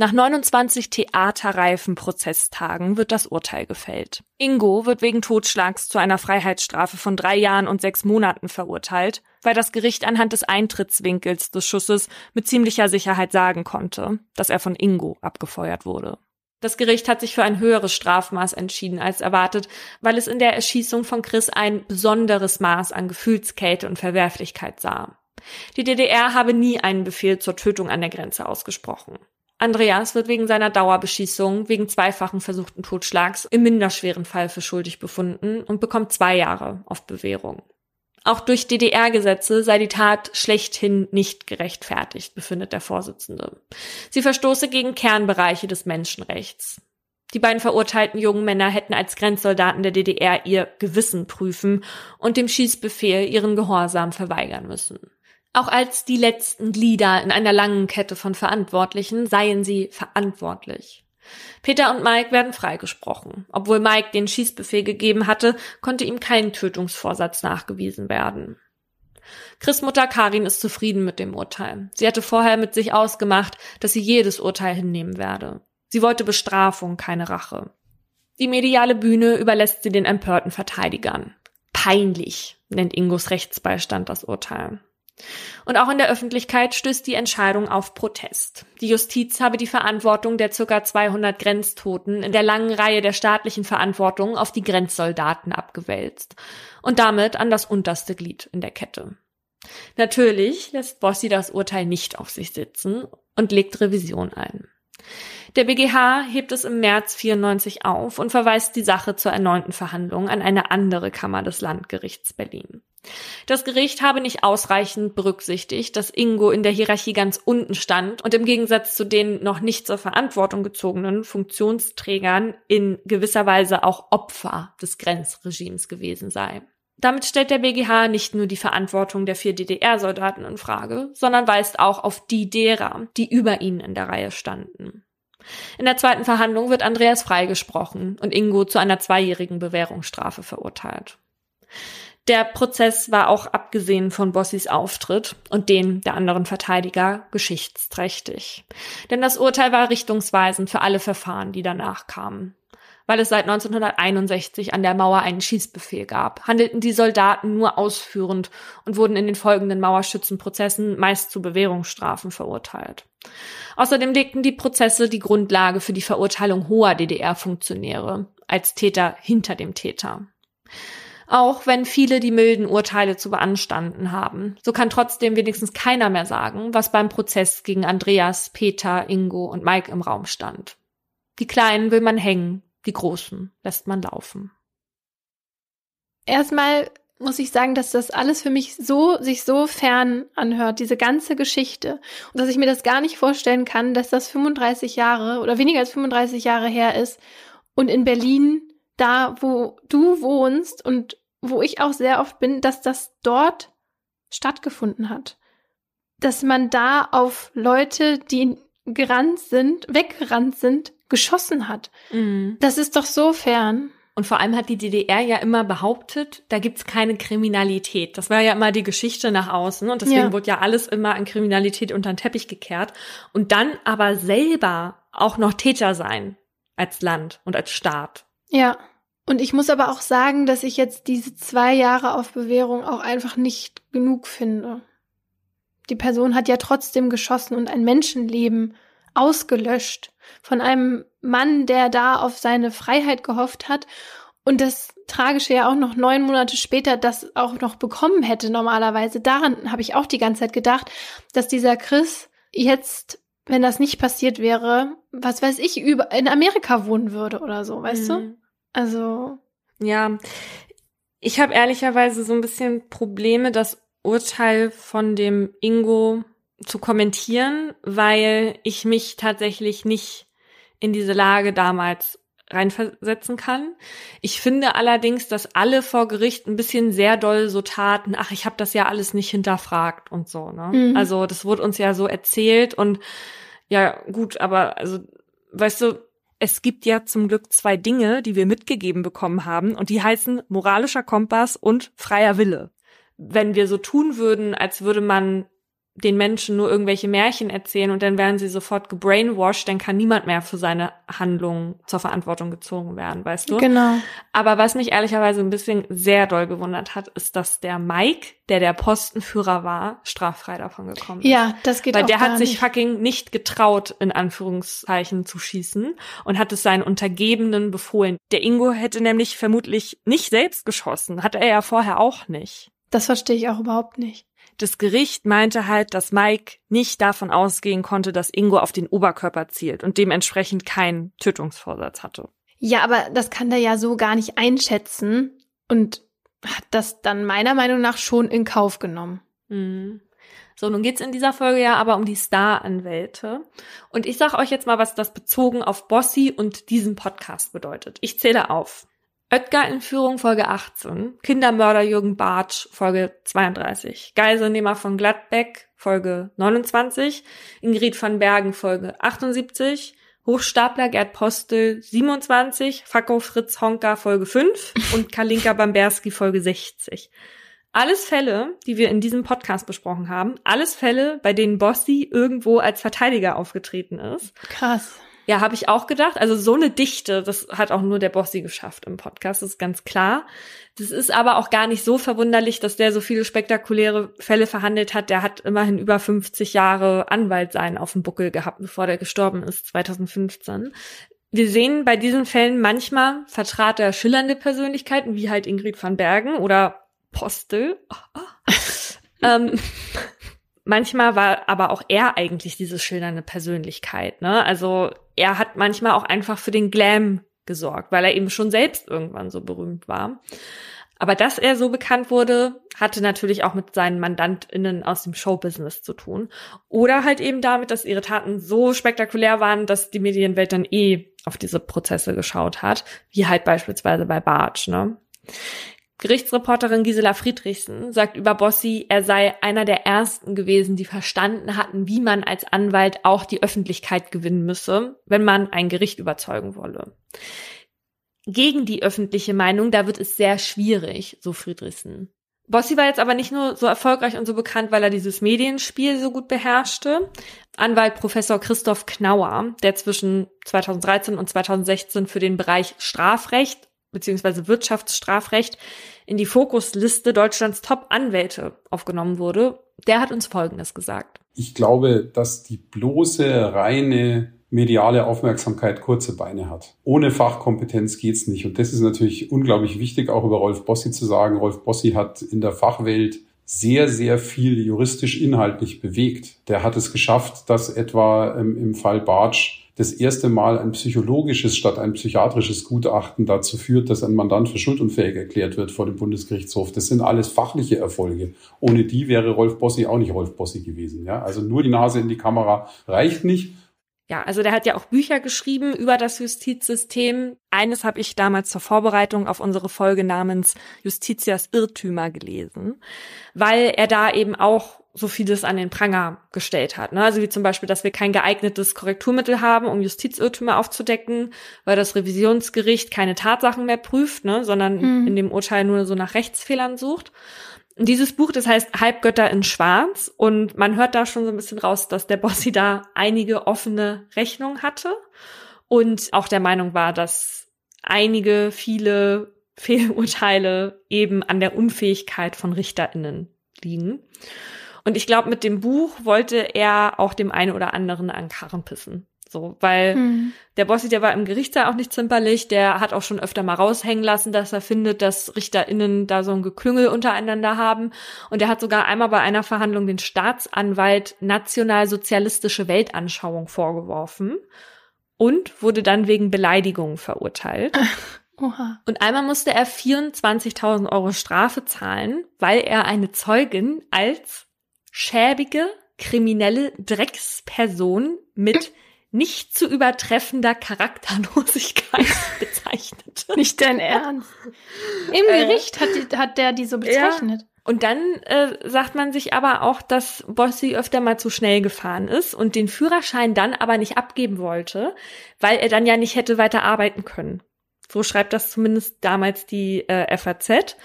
Nach 29 theaterreifen Prozesstagen wird das Urteil gefällt. Ingo wird wegen Totschlags zu einer Freiheitsstrafe von drei Jahren und sechs Monaten verurteilt, weil das Gericht anhand des Eintrittswinkels des Schusses mit ziemlicher Sicherheit sagen konnte, dass er von Ingo abgefeuert wurde. Das Gericht hat sich für ein höheres Strafmaß entschieden als erwartet, weil es in der Erschießung von Chris ein besonderes Maß an Gefühlskälte und Verwerflichkeit sah. Die DDR habe nie einen Befehl zur Tötung an der Grenze ausgesprochen. Andreas wird wegen seiner Dauerbeschießung wegen zweifachen versuchten Totschlags im minderschweren Fall für schuldig befunden und bekommt zwei Jahre auf Bewährung. Auch durch DDR-Gesetze sei die Tat schlechthin nicht gerechtfertigt, befindet der Vorsitzende. Sie verstoße gegen Kernbereiche des Menschenrechts. Die beiden verurteilten jungen Männer hätten als Grenzsoldaten der DDR ihr Gewissen prüfen und dem Schießbefehl ihren Gehorsam verweigern müssen. Auch als die letzten Glieder in einer langen Kette von Verantwortlichen seien sie verantwortlich. Peter und Mike werden freigesprochen. Obwohl Mike den Schießbefehl gegeben hatte, konnte ihm kein Tötungsvorsatz nachgewiesen werden. Chris Mutter Karin ist zufrieden mit dem Urteil. Sie hatte vorher mit sich ausgemacht, dass sie jedes Urteil hinnehmen werde. Sie wollte Bestrafung, keine Rache. Die mediale Bühne überlässt sie den empörten Verteidigern. Peinlich nennt Ingos Rechtsbeistand das Urteil. Und auch in der Öffentlichkeit stößt die Entscheidung auf Protest. Die Justiz habe die Verantwortung der ca. 200 Grenztoten in der langen Reihe der staatlichen Verantwortung auf die Grenzsoldaten abgewälzt und damit an das unterste Glied in der Kette. Natürlich lässt Bossi das Urteil nicht auf sich sitzen und legt Revision ein. Der BGH hebt es im März 94 auf und verweist die Sache zur erneuten Verhandlung an eine andere Kammer des Landgerichts Berlin. Das Gericht habe nicht ausreichend berücksichtigt, dass Ingo in der Hierarchie ganz unten stand und im Gegensatz zu den noch nicht zur Verantwortung gezogenen Funktionsträgern in gewisser Weise auch Opfer des Grenzregimes gewesen sei. Damit stellt der BGH nicht nur die Verantwortung der vier DDR-Soldaten in Frage, sondern weist auch auf die derer, die über ihnen in der Reihe standen. In der zweiten Verhandlung wird Andreas freigesprochen und Ingo zu einer zweijährigen Bewährungsstrafe verurteilt. Der Prozess war auch abgesehen von Bossis Auftritt und den der anderen Verteidiger geschichtsträchtig. Denn das Urteil war richtungsweisend für alle Verfahren, die danach kamen. Weil es seit 1961 an der Mauer einen Schießbefehl gab, handelten die Soldaten nur ausführend und wurden in den folgenden Mauerschützenprozessen meist zu Bewährungsstrafen verurteilt. Außerdem legten die Prozesse die Grundlage für die Verurteilung hoher DDR-Funktionäre als Täter hinter dem Täter. Auch wenn viele die milden Urteile zu beanstanden haben, so kann trotzdem wenigstens keiner mehr sagen, was beim Prozess gegen Andreas, Peter, Ingo und Mike im Raum stand. Die Kleinen will man hängen, die Großen lässt man laufen. Erstmal muss ich sagen, dass das alles für mich so, sich so fern anhört, diese ganze Geschichte. Und dass ich mir das gar nicht vorstellen kann, dass das 35 Jahre oder weniger als 35 Jahre her ist und in Berlin, da wo du wohnst und wo ich auch sehr oft bin, dass das dort stattgefunden hat. Dass man da auf Leute, die gerannt sind, weggerannt sind, geschossen hat. Mhm. Das ist doch so fern. Und vor allem hat die DDR ja immer behauptet, da gibt's keine Kriminalität. Das war ja immer die Geschichte nach außen und deswegen ja. wurde ja alles immer an Kriminalität unter den Teppich gekehrt. Und dann aber selber auch noch Täter sein als Land und als Staat. Ja. Und ich muss aber auch sagen, dass ich jetzt diese zwei Jahre auf Bewährung auch einfach nicht genug finde. Die Person hat ja trotzdem geschossen und ein Menschenleben ausgelöscht von einem Mann, der da auf seine Freiheit gehofft hat und das Tragische ja auch noch neun Monate später das auch noch bekommen hätte normalerweise. Daran habe ich auch die ganze Zeit gedacht, dass dieser Chris jetzt, wenn das nicht passiert wäre, was weiß ich, über in Amerika wohnen würde oder so, weißt mhm. du? Also. Ja, ich habe ehrlicherweise so ein bisschen Probleme, das Urteil von dem Ingo zu kommentieren, weil ich mich tatsächlich nicht in diese Lage damals reinversetzen kann. Ich finde allerdings, dass alle vor Gericht ein bisschen sehr doll so taten, ach, ich habe das ja alles nicht hinterfragt und so. Ne? Mhm. Also das wurde uns ja so erzählt und ja gut, aber also weißt du, es gibt ja zum Glück zwei Dinge, die wir mitgegeben bekommen haben und die heißen moralischer Kompass und freier Wille. Wenn wir so tun würden, als würde man den Menschen nur irgendwelche Märchen erzählen und dann werden sie sofort gebrainwashed, dann kann niemand mehr für seine Handlungen zur Verantwortung gezogen werden, weißt du? Genau. Aber was mich ehrlicherweise ein bisschen sehr doll gewundert hat, ist, dass der Mike, der der Postenführer war, straffrei davon gekommen ist. Ja, das geht Weil auch der hat sich nicht. fucking nicht getraut, in Anführungszeichen zu schießen und hat es seinen Untergebenen befohlen. Der Ingo hätte nämlich vermutlich nicht selbst geschossen, hatte er ja vorher auch nicht. Das verstehe ich auch überhaupt nicht. Das Gericht meinte halt, dass Mike nicht davon ausgehen konnte, dass Ingo auf den Oberkörper zielt und dementsprechend keinen Tötungsvorsatz hatte. Ja, aber das kann der ja so gar nicht einschätzen und hat das dann meiner Meinung nach schon in Kauf genommen. Mhm. So, nun geht's in dieser Folge ja aber um die Star-Anwälte. Und ich sag euch jetzt mal, was das bezogen auf Bossy und diesen Podcast bedeutet. Ich zähle auf. Oetker-Entführung Folge 18, Kindermörder Jürgen Bartsch Folge 32, Geiselnehmer von Gladbeck Folge 29, Ingrid van Bergen Folge 78, Hochstapler Gerd Postel 27, Fakko Fritz Honka Folge 5 und Kalinka Bamberski Folge 60. Alles Fälle, die wir in diesem Podcast besprochen haben, alles Fälle, bei denen Bossi irgendwo als Verteidiger aufgetreten ist. Krass. Ja, habe ich auch gedacht. Also so eine Dichte, das hat auch nur der Bossi geschafft im Podcast, ist ganz klar. Das ist aber auch gar nicht so verwunderlich, dass der so viele spektakuläre Fälle verhandelt hat. Der hat immerhin über 50 Jahre Anwalt sein auf dem Buckel gehabt, bevor der gestorben ist, 2015. Wir sehen bei diesen Fällen manchmal vertrat er schillernde Persönlichkeiten, wie halt Ingrid van Bergen oder Postel. Ähm, manchmal war aber auch er eigentlich diese schildernde Persönlichkeit. Ne? Also er hat manchmal auch einfach für den Glam gesorgt, weil er eben schon selbst irgendwann so berühmt war. Aber dass er so bekannt wurde, hatte natürlich auch mit seinen MandantInnen aus dem Showbusiness zu tun. Oder halt eben damit, dass ihre Taten so spektakulär waren, dass die Medienwelt dann eh auf diese Prozesse geschaut hat, wie halt beispielsweise bei Bartsch, ne? Gerichtsreporterin Gisela Friedrichsen sagt über Bossi, er sei einer der ersten gewesen, die verstanden hatten, wie man als Anwalt auch die Öffentlichkeit gewinnen müsse, wenn man ein Gericht überzeugen wolle. Gegen die öffentliche Meinung, da wird es sehr schwierig, so Friedrichsen. Bossi war jetzt aber nicht nur so erfolgreich und so bekannt, weil er dieses Medienspiel so gut beherrschte. Anwalt Professor Christoph Knauer, der zwischen 2013 und 2016 für den Bereich Strafrecht beziehungsweise Wirtschaftsstrafrecht in die Fokusliste Deutschlands Top-Anwälte aufgenommen wurde, der hat uns Folgendes gesagt. Ich glaube, dass die bloße reine mediale Aufmerksamkeit kurze Beine hat. Ohne Fachkompetenz geht's nicht. Und das ist natürlich unglaublich wichtig, auch über Rolf Bossi zu sagen. Rolf Bossi hat in der Fachwelt sehr, sehr viel juristisch inhaltlich bewegt. Der hat es geschafft, dass etwa ähm, im Fall Bartsch das erste Mal ein psychologisches statt ein psychiatrisches Gutachten dazu führt, dass ein Mandant für schuldunfähig erklärt wird vor dem Bundesgerichtshof. Das sind alles fachliche Erfolge. Ohne die wäre Rolf Bossi auch nicht Rolf Bossi gewesen. Ja? Also nur die Nase in die Kamera reicht nicht. Ja, also der hat ja auch Bücher geschrieben über das Justizsystem. Eines habe ich damals zur Vorbereitung auf unsere Folge namens Justitias Irrtümer gelesen, weil er da eben auch so vieles an den Pranger gestellt hat. Ne? Also wie zum Beispiel, dass wir kein geeignetes Korrekturmittel haben, um Justizirrtümer aufzudecken, weil das Revisionsgericht keine Tatsachen mehr prüft, ne? sondern mhm. in dem Urteil nur so nach Rechtsfehlern sucht. Dieses Buch, das heißt Halbgötter in Schwarz und man hört da schon so ein bisschen raus, dass der Bossi da einige offene Rechnungen hatte und auch der Meinung war, dass einige, viele Fehlurteile eben an der Unfähigkeit von RichterInnen liegen. Und ich glaube, mit dem Buch wollte er auch dem einen oder anderen an Karren pissen. So, weil hm. der Bossi, der war im Gerichtssaal auch nicht zimperlich, der hat auch schon öfter mal raushängen lassen, dass er findet, dass RichterInnen da so ein Geklüngel untereinander haben. Und er hat sogar einmal bei einer Verhandlung den Staatsanwalt nationalsozialistische Weltanschauung vorgeworfen und wurde dann wegen Beleidigung verurteilt. Oha. Und einmal musste er 24.000 Euro Strafe zahlen, weil er eine Zeugin als schäbige, kriminelle Drecksperson mit nicht zu übertreffender Charakterlosigkeit bezeichnet. Nicht dein Ernst. Im äh, Gericht hat, die, hat der die so bezeichnet. Ja. Und dann äh, sagt man sich aber auch, dass Bossi öfter mal zu schnell gefahren ist und den Führerschein dann aber nicht abgeben wollte, weil er dann ja nicht hätte weiter arbeiten können. So schreibt das zumindest damals die äh, FAZ.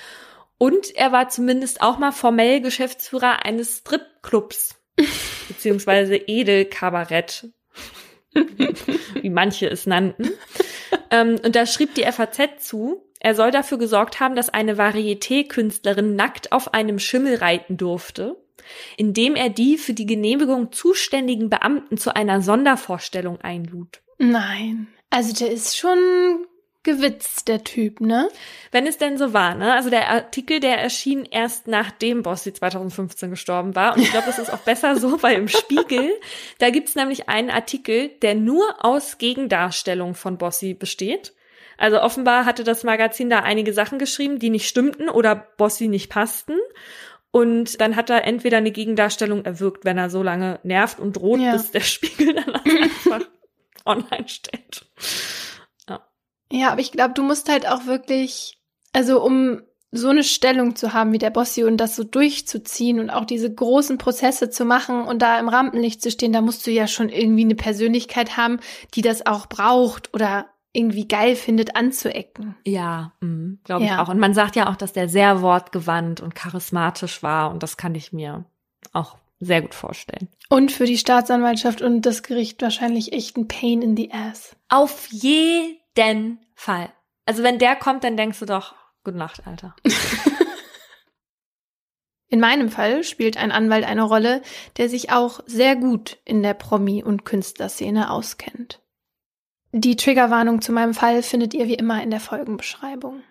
Und er war zumindest auch mal formell Geschäftsführer eines Stripclubs, beziehungsweise Edelkabarett, wie manche es nannten. Ähm, und da schrieb die FAZ zu, er soll dafür gesorgt haben, dass eine Varieté-Künstlerin nackt auf einem Schimmel reiten durfte, indem er die für die Genehmigung zuständigen Beamten zu einer Sondervorstellung einlud. Nein, also der ist schon gewitzt, der Typ, ne? Wenn es denn so war, ne? Also der Artikel, der erschien erst nachdem Bossi 2015 gestorben war. Und ich glaube, das ist auch besser so, weil im Spiegel, da gibt's nämlich einen Artikel, der nur aus Gegendarstellung von Bossi besteht. Also offenbar hatte das Magazin da einige Sachen geschrieben, die nicht stimmten oder Bossi nicht passten. Und dann hat er entweder eine Gegendarstellung erwirkt, wenn er so lange nervt und droht, ja. bis der Spiegel dann einfach online stellt. Ja, aber ich glaube, du musst halt auch wirklich, also um so eine Stellung zu haben wie der Bossi und das so durchzuziehen und auch diese großen Prozesse zu machen und da im Rampenlicht zu stehen, da musst du ja schon irgendwie eine Persönlichkeit haben, die das auch braucht oder irgendwie geil findet, anzuecken. Ja, mhm, glaube ich ja. auch. Und man sagt ja auch, dass der sehr wortgewandt und charismatisch war und das kann ich mir auch sehr gut vorstellen. Und für die Staatsanwaltschaft und das Gericht wahrscheinlich echt ein Pain in the ass. Auf jeden Fall. Also wenn der kommt, dann denkst du doch, gute Nacht, Alter. In meinem Fall spielt ein Anwalt eine Rolle, der sich auch sehr gut in der Promi- und Künstlerszene auskennt. Die Triggerwarnung zu meinem Fall findet ihr wie immer in der Folgenbeschreibung.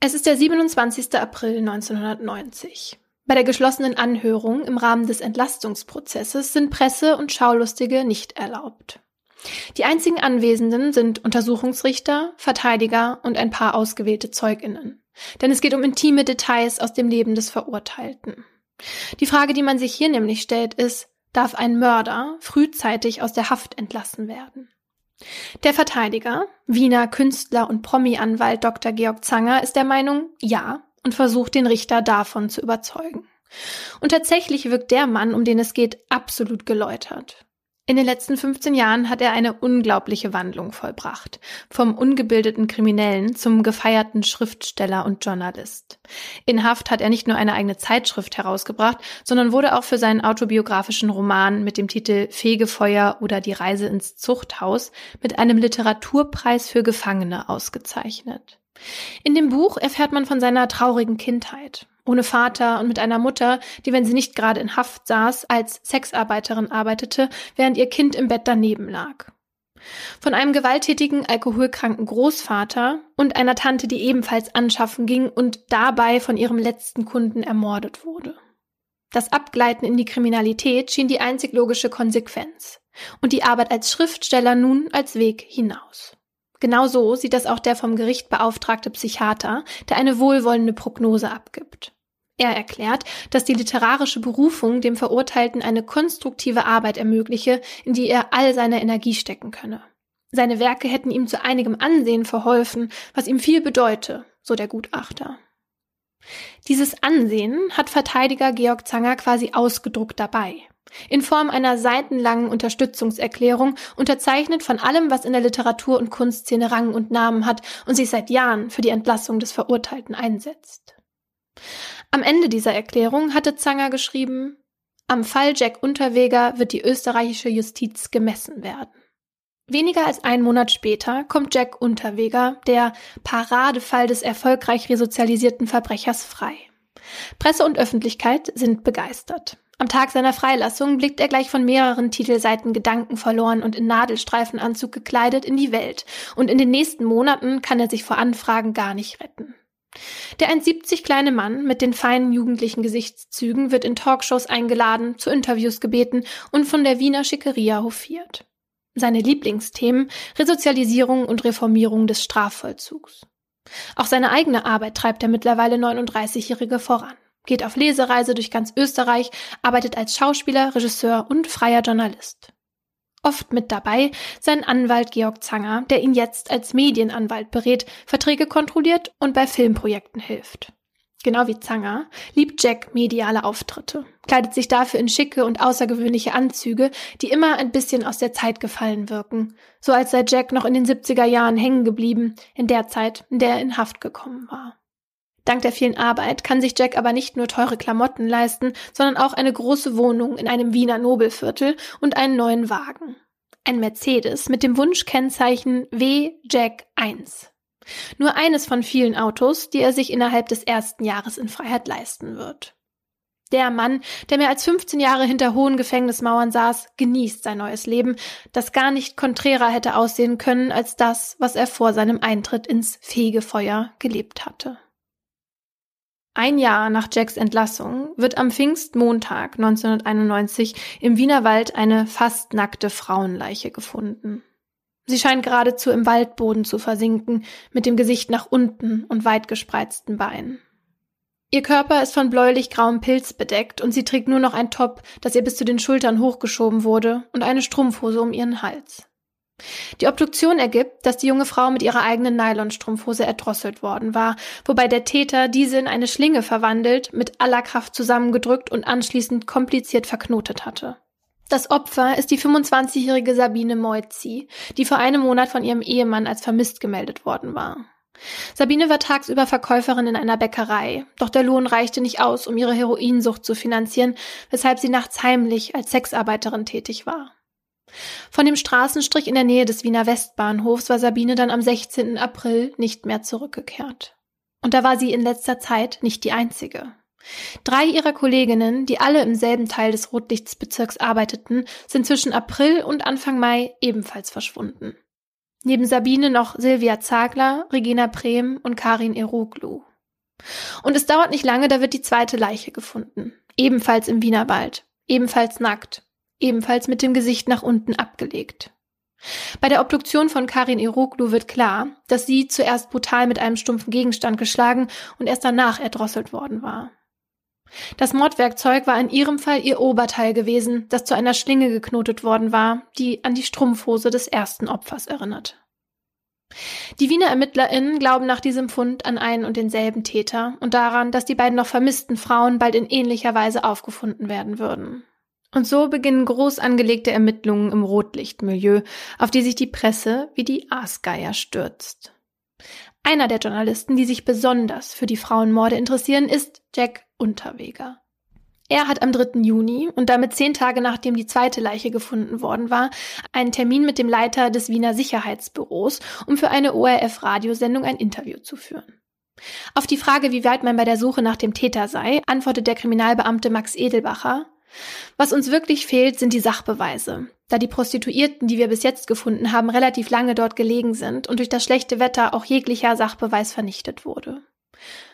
Es ist der 27. April 1990. Bei der geschlossenen Anhörung im Rahmen des Entlastungsprozesses sind Presse und Schaulustige nicht erlaubt. Die einzigen Anwesenden sind Untersuchungsrichter, Verteidiger und ein paar ausgewählte Zeuginnen. Denn es geht um intime Details aus dem Leben des Verurteilten. Die Frage, die man sich hier nämlich stellt, ist, darf ein Mörder frühzeitig aus der Haft entlassen werden? Der Verteidiger, Wiener Künstler und Promi-Anwalt Dr. Georg Zanger ist der Meinung, ja, und versucht den Richter davon zu überzeugen. Und tatsächlich wirkt der Mann, um den es geht, absolut geläutert. In den letzten 15 Jahren hat er eine unglaubliche Wandlung vollbracht. Vom ungebildeten Kriminellen zum gefeierten Schriftsteller und Journalist. In Haft hat er nicht nur eine eigene Zeitschrift herausgebracht, sondern wurde auch für seinen autobiografischen Roman mit dem Titel Fegefeuer oder die Reise ins Zuchthaus mit einem Literaturpreis für Gefangene ausgezeichnet. In dem Buch erfährt man von seiner traurigen Kindheit, ohne Vater und mit einer Mutter, die, wenn sie nicht gerade in Haft saß, als Sexarbeiterin arbeitete, während ihr Kind im Bett daneben lag. Von einem gewalttätigen, alkoholkranken Großvater und einer Tante, die ebenfalls anschaffen ging und dabei von ihrem letzten Kunden ermordet wurde. Das Abgleiten in die Kriminalität schien die einzig logische Konsequenz und die Arbeit als Schriftsteller nun als Weg hinaus. Genau so sieht das auch der vom Gericht beauftragte Psychiater, der eine wohlwollende Prognose abgibt. Er erklärt, dass die literarische Berufung dem Verurteilten eine konstruktive Arbeit ermögliche, in die er all seine Energie stecken könne. Seine Werke hätten ihm zu einigem Ansehen verholfen, was ihm viel bedeute, so der Gutachter. Dieses Ansehen hat Verteidiger Georg Zanger quasi ausgedruckt dabei in Form einer seitenlangen Unterstützungserklärung, unterzeichnet von allem, was in der Literatur- und Kunstszene Rang und Namen hat und sich seit Jahren für die Entlassung des Verurteilten einsetzt. Am Ende dieser Erklärung hatte Zanger geschrieben, am Fall Jack Unterweger wird die österreichische Justiz gemessen werden. Weniger als einen Monat später kommt Jack Unterweger, der Paradefall des erfolgreich resozialisierten Verbrechers, frei. Presse und Öffentlichkeit sind begeistert. Am Tag seiner Freilassung blickt er gleich von mehreren Titelseiten Gedanken verloren und in Nadelstreifenanzug gekleidet in die Welt. Und in den nächsten Monaten kann er sich vor Anfragen gar nicht retten. Der 1,70 kleine Mann mit den feinen jugendlichen Gesichtszügen wird in Talkshows eingeladen, zu Interviews gebeten und von der Wiener Schickeria hofiert. Seine Lieblingsthemen Resozialisierung und Reformierung des Strafvollzugs. Auch seine eigene Arbeit treibt der mittlerweile 39-Jährige voran geht auf Lesereise durch ganz Österreich, arbeitet als Schauspieler, Regisseur und freier Journalist. Oft mit dabei sein Anwalt Georg Zanger, der ihn jetzt als Medienanwalt berät, Verträge kontrolliert und bei Filmprojekten hilft. Genau wie Zanger liebt Jack mediale Auftritte, kleidet sich dafür in schicke und außergewöhnliche Anzüge, die immer ein bisschen aus der Zeit gefallen wirken, so als sei Jack noch in den 70er Jahren hängen geblieben, in der Zeit, in der er in Haft gekommen war. Dank der vielen Arbeit kann sich Jack aber nicht nur teure Klamotten leisten, sondern auch eine große Wohnung in einem Wiener Nobelviertel und einen neuen Wagen. Ein Mercedes mit dem Wunschkennzeichen W Jack 1. Nur eines von vielen Autos, die er sich innerhalb des ersten Jahres in Freiheit leisten wird. Der Mann, der mehr als 15 Jahre hinter hohen Gefängnismauern saß, genießt sein neues Leben, das gar nicht konträrer hätte aussehen können als das, was er vor seinem Eintritt ins Fegefeuer gelebt hatte. Ein Jahr nach Jacks Entlassung wird am Pfingstmontag 1991 im Wienerwald eine fast nackte Frauenleiche gefunden. Sie scheint geradezu im Waldboden zu versinken, mit dem Gesicht nach unten und weit gespreizten Beinen. Ihr Körper ist von bläulich-grauem Pilz bedeckt und sie trägt nur noch ein Top, das ihr bis zu den Schultern hochgeschoben wurde, und eine Strumpfhose um ihren Hals. Die Obduktion ergibt, dass die junge Frau mit ihrer eigenen Nylonstrumpfhose erdrosselt worden war, wobei der Täter diese in eine Schlinge verwandelt, mit aller Kraft zusammengedrückt und anschließend kompliziert verknotet hatte. Das Opfer ist die 25-jährige Sabine Moizzi, die vor einem Monat von ihrem Ehemann als vermisst gemeldet worden war. Sabine war tagsüber Verkäuferin in einer Bäckerei, doch der Lohn reichte nicht aus, um ihre Heroinsucht zu finanzieren, weshalb sie nachts heimlich als Sexarbeiterin tätig war. Von dem Straßenstrich in der Nähe des Wiener Westbahnhofs war Sabine dann am 16. April nicht mehr zurückgekehrt. Und da war sie in letzter Zeit nicht die einzige. Drei ihrer Kolleginnen, die alle im selben Teil des Rotlichtsbezirks arbeiteten, sind zwischen April und Anfang Mai ebenfalls verschwunden. Neben Sabine noch Silvia Zagler, Regina Prehm und Karin Eroglu. Und es dauert nicht lange, da wird die zweite Leiche gefunden. Ebenfalls im Wienerwald. Ebenfalls nackt ebenfalls mit dem Gesicht nach unten abgelegt. Bei der Obduktion von Karin Eroglu wird klar, dass sie zuerst brutal mit einem stumpfen Gegenstand geschlagen und erst danach erdrosselt worden war. Das Mordwerkzeug war in ihrem Fall ihr Oberteil gewesen, das zu einer Schlinge geknotet worden war, die an die Strumpfhose des ersten Opfers erinnert. Die Wiener ErmittlerInnen glauben nach diesem Fund an einen und denselben Täter und daran, dass die beiden noch vermissten Frauen bald in ähnlicher Weise aufgefunden werden würden. Und so beginnen groß angelegte Ermittlungen im Rotlichtmilieu, auf die sich die Presse wie die Aasgeier stürzt. Einer der Journalisten, die sich besonders für die Frauenmorde interessieren, ist Jack Unterweger. Er hat am 3. Juni und damit zehn Tage nachdem die zweite Leiche gefunden worden war, einen Termin mit dem Leiter des Wiener Sicherheitsbüros, um für eine ORF-Radiosendung ein Interview zu führen. Auf die Frage, wie weit man bei der Suche nach dem Täter sei, antwortet der Kriminalbeamte Max Edelbacher, was uns wirklich fehlt, sind die Sachbeweise, da die Prostituierten, die wir bis jetzt gefunden haben, relativ lange dort gelegen sind und durch das schlechte Wetter auch jeglicher Sachbeweis vernichtet wurde.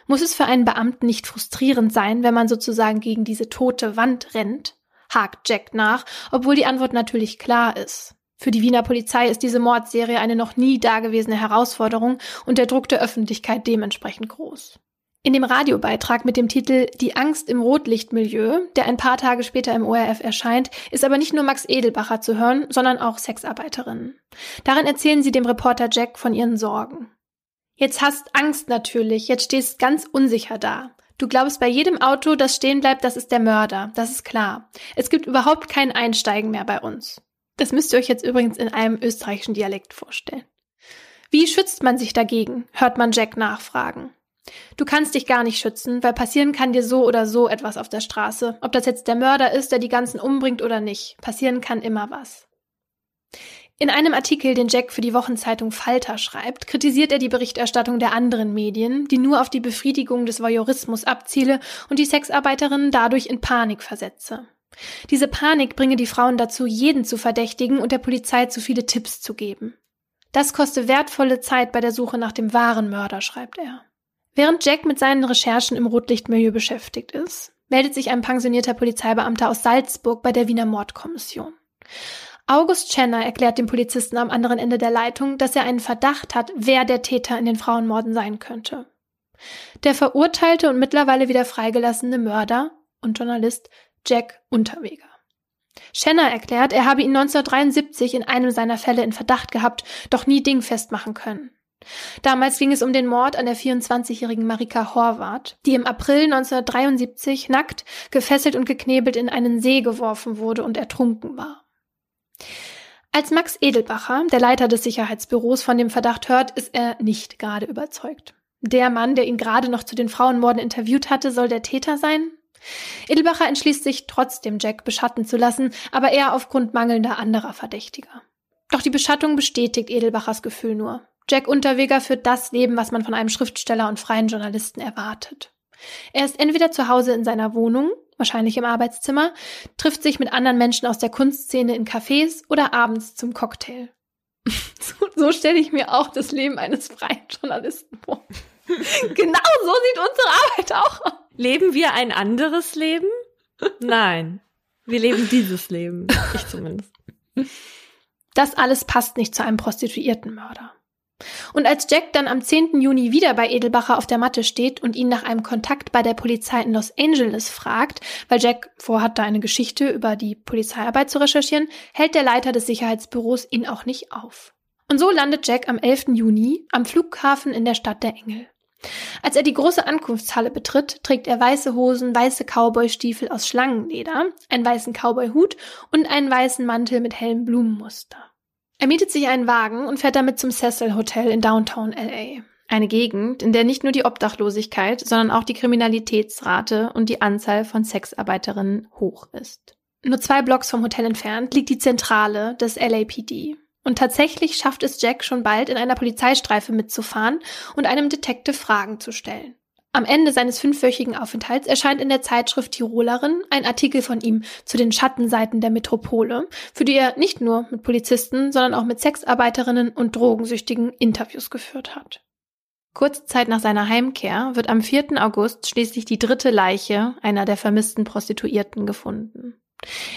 Muss es für einen Beamten nicht frustrierend sein, wenn man sozusagen gegen diese tote Wand rennt? hakt Jack nach, obwohl die Antwort natürlich klar ist. Für die Wiener Polizei ist diese Mordserie eine noch nie dagewesene Herausforderung und der Druck der Öffentlichkeit dementsprechend groß. In dem Radiobeitrag mit dem Titel Die Angst im Rotlichtmilieu, der ein paar Tage später im ORF erscheint, ist aber nicht nur Max Edelbacher zu hören, sondern auch Sexarbeiterinnen. Darin erzählen sie dem Reporter Jack von ihren Sorgen. Jetzt hast Angst natürlich, jetzt stehst ganz unsicher da. Du glaubst bei jedem Auto, das stehen bleibt, das ist der Mörder, das ist klar. Es gibt überhaupt kein Einsteigen mehr bei uns. Das müsst ihr euch jetzt übrigens in einem österreichischen Dialekt vorstellen. Wie schützt man sich dagegen? hört man Jack nachfragen. Du kannst dich gar nicht schützen, weil passieren kann dir so oder so etwas auf der Straße. Ob das jetzt der Mörder ist, der die ganzen umbringt oder nicht. Passieren kann immer was. In einem Artikel, den Jack für die Wochenzeitung Falter schreibt, kritisiert er die Berichterstattung der anderen Medien, die nur auf die Befriedigung des Voyeurismus abziele und die Sexarbeiterinnen dadurch in Panik versetze. Diese Panik bringe die Frauen dazu, jeden zu verdächtigen und der Polizei zu viele Tipps zu geben. Das koste wertvolle Zeit bei der Suche nach dem wahren Mörder, schreibt er. Während Jack mit seinen Recherchen im Rotlichtmilieu beschäftigt ist, meldet sich ein pensionierter Polizeibeamter aus Salzburg bei der Wiener Mordkommission. August Schenner erklärt dem Polizisten am anderen Ende der Leitung, dass er einen Verdacht hat, wer der Täter in den Frauenmorden sein könnte. Der verurteilte und mittlerweile wieder freigelassene Mörder und Journalist Jack Unterweger. Schenner erklärt, er habe ihn 1973 in einem seiner Fälle in Verdacht gehabt, doch nie dingfest machen können. Damals ging es um den Mord an der 24-jährigen Marika Horvath, die im April 1973 nackt, gefesselt und geknebelt in einen See geworfen wurde und ertrunken war. Als Max Edelbacher, der Leiter des Sicherheitsbüros, von dem Verdacht hört, ist er nicht gerade überzeugt. Der Mann, der ihn gerade noch zu den Frauenmorden interviewt hatte, soll der Täter sein? Edelbacher entschließt sich trotzdem, Jack beschatten zu lassen, aber eher aufgrund mangelnder anderer Verdächtiger. Doch die Beschattung bestätigt Edelbachers Gefühl nur. Jack Unterweger führt das Leben, was man von einem Schriftsteller und freien Journalisten erwartet. Er ist entweder zu Hause in seiner Wohnung, wahrscheinlich im Arbeitszimmer, trifft sich mit anderen Menschen aus der Kunstszene in Cafés oder abends zum Cocktail. so, so stelle ich mir auch das Leben eines freien Journalisten vor. genau so sieht unsere Arbeit auch aus. Leben wir ein anderes Leben? Nein. Wir leben dieses Leben. Ich zumindest. Das alles passt nicht zu einem Prostituiertenmörder. Und als Jack dann am 10. Juni wieder bei Edelbacher auf der Matte steht und ihn nach einem Kontakt bei der Polizei in Los Angeles fragt, weil Jack vorhat, da eine Geschichte über die Polizeiarbeit zu recherchieren, hält der Leiter des Sicherheitsbüros ihn auch nicht auf. Und so landet Jack am 11. Juni am Flughafen in der Stadt der Engel. Als er die große Ankunftshalle betritt, trägt er weiße Hosen, weiße Cowboystiefel aus Schlangenleder, einen weißen Cowboyhut und einen weißen Mantel mit hellem Blumenmuster. Er mietet sich einen Wagen und fährt damit zum Cecil Hotel in Downtown LA. Eine Gegend, in der nicht nur die Obdachlosigkeit, sondern auch die Kriminalitätsrate und die Anzahl von Sexarbeiterinnen hoch ist. Nur zwei Blocks vom Hotel entfernt liegt die Zentrale des LAPD. Und tatsächlich schafft es Jack schon bald in einer Polizeistreife mitzufahren und einem Detective Fragen zu stellen. Am Ende seines fünfwöchigen Aufenthalts erscheint in der Zeitschrift Tirolerin ein Artikel von ihm zu den Schattenseiten der Metropole, für die er nicht nur mit Polizisten, sondern auch mit Sexarbeiterinnen und Drogensüchtigen Interviews geführt hat. Kurze Zeit nach seiner Heimkehr wird am 4. August schließlich die dritte Leiche einer der vermissten Prostituierten gefunden.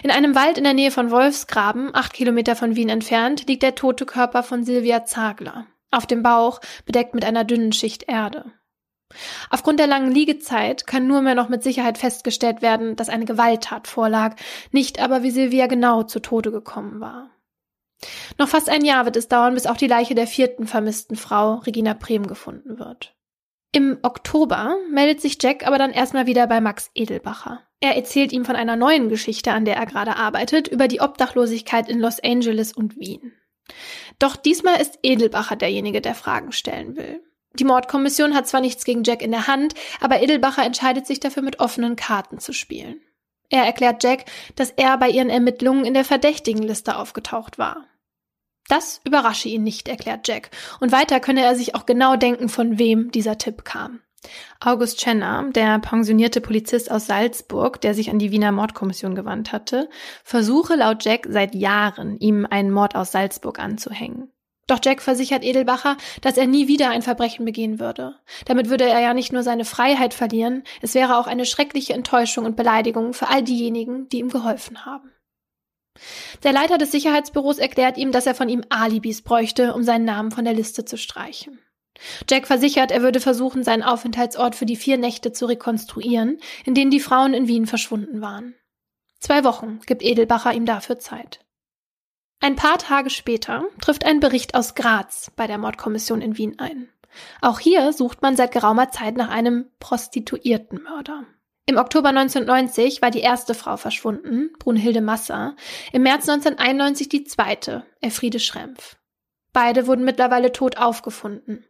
In einem Wald in der Nähe von Wolfsgraben, acht Kilometer von Wien entfernt, liegt der tote Körper von Silvia Zagler, auf dem Bauch bedeckt mit einer dünnen Schicht Erde. Aufgrund der langen Liegezeit kann nur mehr noch mit Sicherheit festgestellt werden, dass eine Gewalttat vorlag, nicht aber, wie Silvia genau zu Tode gekommen war. Noch fast ein Jahr wird es dauern, bis auch die Leiche der vierten vermissten Frau, Regina Brehm, gefunden wird. Im Oktober meldet sich Jack aber dann erstmal wieder bei Max Edelbacher. Er erzählt ihm von einer neuen Geschichte, an der er gerade arbeitet, über die Obdachlosigkeit in Los Angeles und Wien. Doch diesmal ist Edelbacher derjenige, der Fragen stellen will. Die Mordkommission hat zwar nichts gegen Jack in der Hand, aber Edelbacher entscheidet sich dafür, mit offenen Karten zu spielen. Er erklärt Jack, dass er bei ihren Ermittlungen in der Verdächtigenliste aufgetaucht war. Das überrasche ihn nicht, erklärt Jack, und weiter könne er sich auch genau denken, von wem dieser Tipp kam. August Chenner, der pensionierte Polizist aus Salzburg, der sich an die Wiener Mordkommission gewandt hatte, versuche laut Jack seit Jahren, ihm einen Mord aus Salzburg anzuhängen. Doch Jack versichert Edelbacher, dass er nie wieder ein Verbrechen begehen würde. Damit würde er ja nicht nur seine Freiheit verlieren, es wäre auch eine schreckliche Enttäuschung und Beleidigung für all diejenigen, die ihm geholfen haben. Der Leiter des Sicherheitsbüros erklärt ihm, dass er von ihm Alibis bräuchte, um seinen Namen von der Liste zu streichen. Jack versichert, er würde versuchen, seinen Aufenthaltsort für die vier Nächte zu rekonstruieren, in denen die Frauen in Wien verschwunden waren. Zwei Wochen gibt Edelbacher ihm dafür Zeit. Ein paar Tage später trifft ein Bericht aus Graz bei der Mordkommission in Wien ein. Auch hier sucht man seit geraumer Zeit nach einem Prostituiertenmörder. Im Oktober 1990 war die erste Frau verschwunden, Brunhilde Masser, im März 1991 die zweite, Elfriede Schrempf. Beide wurden mittlerweile tot aufgefunden.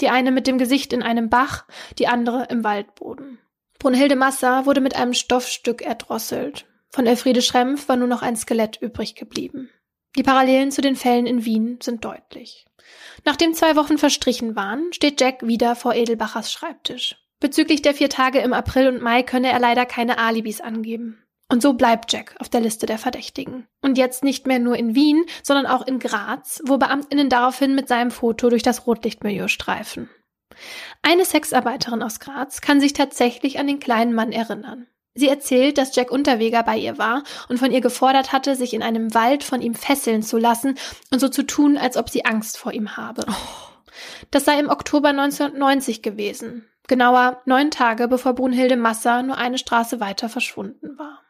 Die eine mit dem Gesicht in einem Bach, die andere im Waldboden. Brunhilde Masser wurde mit einem Stoffstück erdrosselt. Von Elfriede Schrempf war nur noch ein Skelett übrig geblieben. Die Parallelen zu den Fällen in Wien sind deutlich. Nachdem zwei Wochen verstrichen waren, steht Jack wieder vor Edelbachers Schreibtisch. Bezüglich der vier Tage im April und Mai könne er leider keine Alibis angeben. Und so bleibt Jack auf der Liste der Verdächtigen. Und jetzt nicht mehr nur in Wien, sondern auch in Graz, wo Beamtinnen daraufhin mit seinem Foto durch das Rotlichtmilieu streifen. Eine Sexarbeiterin aus Graz kann sich tatsächlich an den kleinen Mann erinnern. Sie erzählt, dass Jack Unterweger bei ihr war und von ihr gefordert hatte, sich in einem Wald von ihm fesseln zu lassen und so zu tun, als ob sie Angst vor ihm habe. Das sei im Oktober 1990 gewesen, genauer neun Tage bevor Brunhilde Masser nur eine Straße weiter verschwunden war.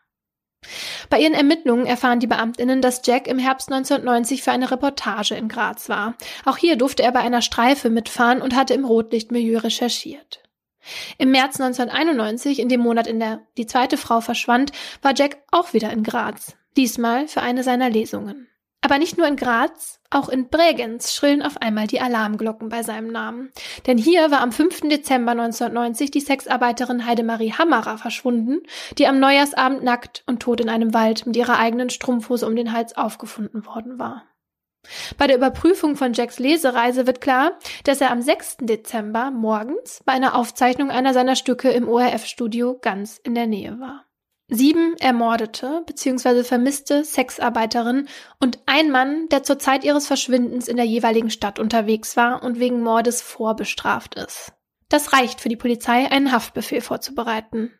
Bei ihren Ermittlungen erfahren die Beamtinnen, dass Jack im Herbst 1990 für eine Reportage in Graz war. Auch hier durfte er bei einer Streife mitfahren und hatte im Rotlichtmilieu recherchiert. Im März 1991, in dem Monat, in der die zweite Frau verschwand, war Jack auch wieder in Graz, diesmal für eine seiner Lesungen. Aber nicht nur in Graz, auch in Bregenz schrillen auf einmal die Alarmglocken bei seinem Namen. Denn hier war am 5. Dezember 1990 die Sexarbeiterin Heidemarie Hammerer verschwunden, die am Neujahrsabend nackt und tot in einem Wald mit ihrer eigenen Strumpfhose um den Hals aufgefunden worden war. Bei der Überprüfung von Jacks Lesereise wird klar, dass er am 6. Dezember morgens bei einer Aufzeichnung einer seiner Stücke im ORF-Studio ganz in der Nähe war. Sieben ermordete bzw. vermisste Sexarbeiterinnen und ein Mann, der zur Zeit ihres Verschwindens in der jeweiligen Stadt unterwegs war und wegen Mordes vorbestraft ist. Das reicht für die Polizei, einen Haftbefehl vorzubereiten.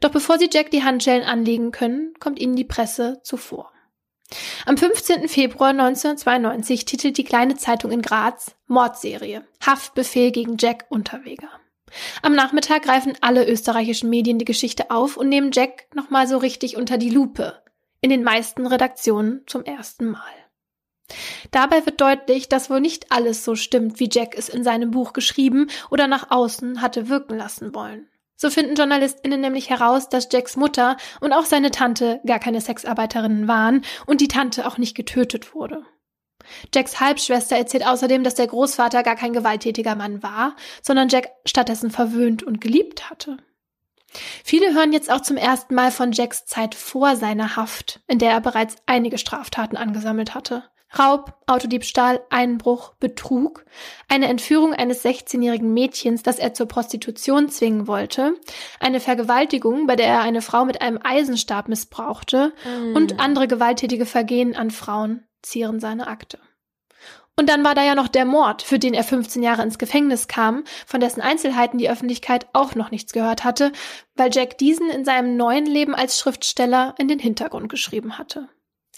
Doch bevor sie Jack die Handschellen anlegen können, kommt ihnen die Presse zuvor. Am 15. Februar 1992 titelt die kleine Zeitung in Graz Mordserie. Haftbefehl gegen Jack Unterweger. Am Nachmittag greifen alle österreichischen Medien die Geschichte auf und nehmen Jack nochmal so richtig unter die Lupe. In den meisten Redaktionen zum ersten Mal. Dabei wird deutlich, dass wohl nicht alles so stimmt, wie Jack es in seinem Buch geschrieben oder nach außen hatte wirken lassen wollen. So finden JournalistInnen nämlich heraus, dass Jacks Mutter und auch seine Tante gar keine Sexarbeiterinnen waren und die Tante auch nicht getötet wurde. Jacks Halbschwester erzählt außerdem, dass der Großvater gar kein gewalttätiger Mann war, sondern Jack stattdessen verwöhnt und geliebt hatte. Viele hören jetzt auch zum ersten Mal von Jacks Zeit vor seiner Haft, in der er bereits einige Straftaten angesammelt hatte. Raub, Autodiebstahl, Einbruch, Betrug, eine Entführung eines 16-jährigen Mädchens, das er zur Prostitution zwingen wollte, eine Vergewaltigung, bei der er eine Frau mit einem Eisenstab missbrauchte mm. und andere gewalttätige Vergehen an Frauen zieren seine Akte. Und dann war da ja noch der Mord, für den er 15 Jahre ins Gefängnis kam, von dessen Einzelheiten die Öffentlichkeit auch noch nichts gehört hatte, weil Jack diesen in seinem neuen Leben als Schriftsteller in den Hintergrund geschrieben hatte.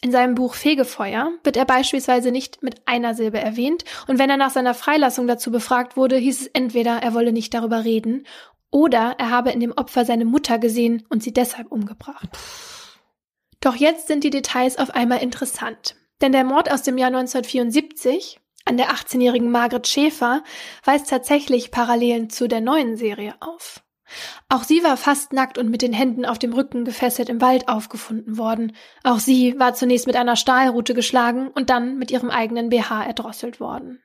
In seinem Buch Fegefeuer wird er beispielsweise nicht mit einer Silbe erwähnt und wenn er nach seiner Freilassung dazu befragt wurde, hieß es entweder, er wolle nicht darüber reden oder er habe in dem Opfer seine Mutter gesehen und sie deshalb umgebracht. Doch jetzt sind die Details auf einmal interessant. Denn der Mord aus dem Jahr 1974 an der 18-jährigen Margret Schäfer weist tatsächlich Parallelen zu der neuen Serie auf. Auch sie war fast nackt und mit den Händen auf dem Rücken gefesselt im Wald aufgefunden worden. Auch sie war zunächst mit einer Stahlrute geschlagen und dann mit ihrem eigenen BH erdrosselt worden.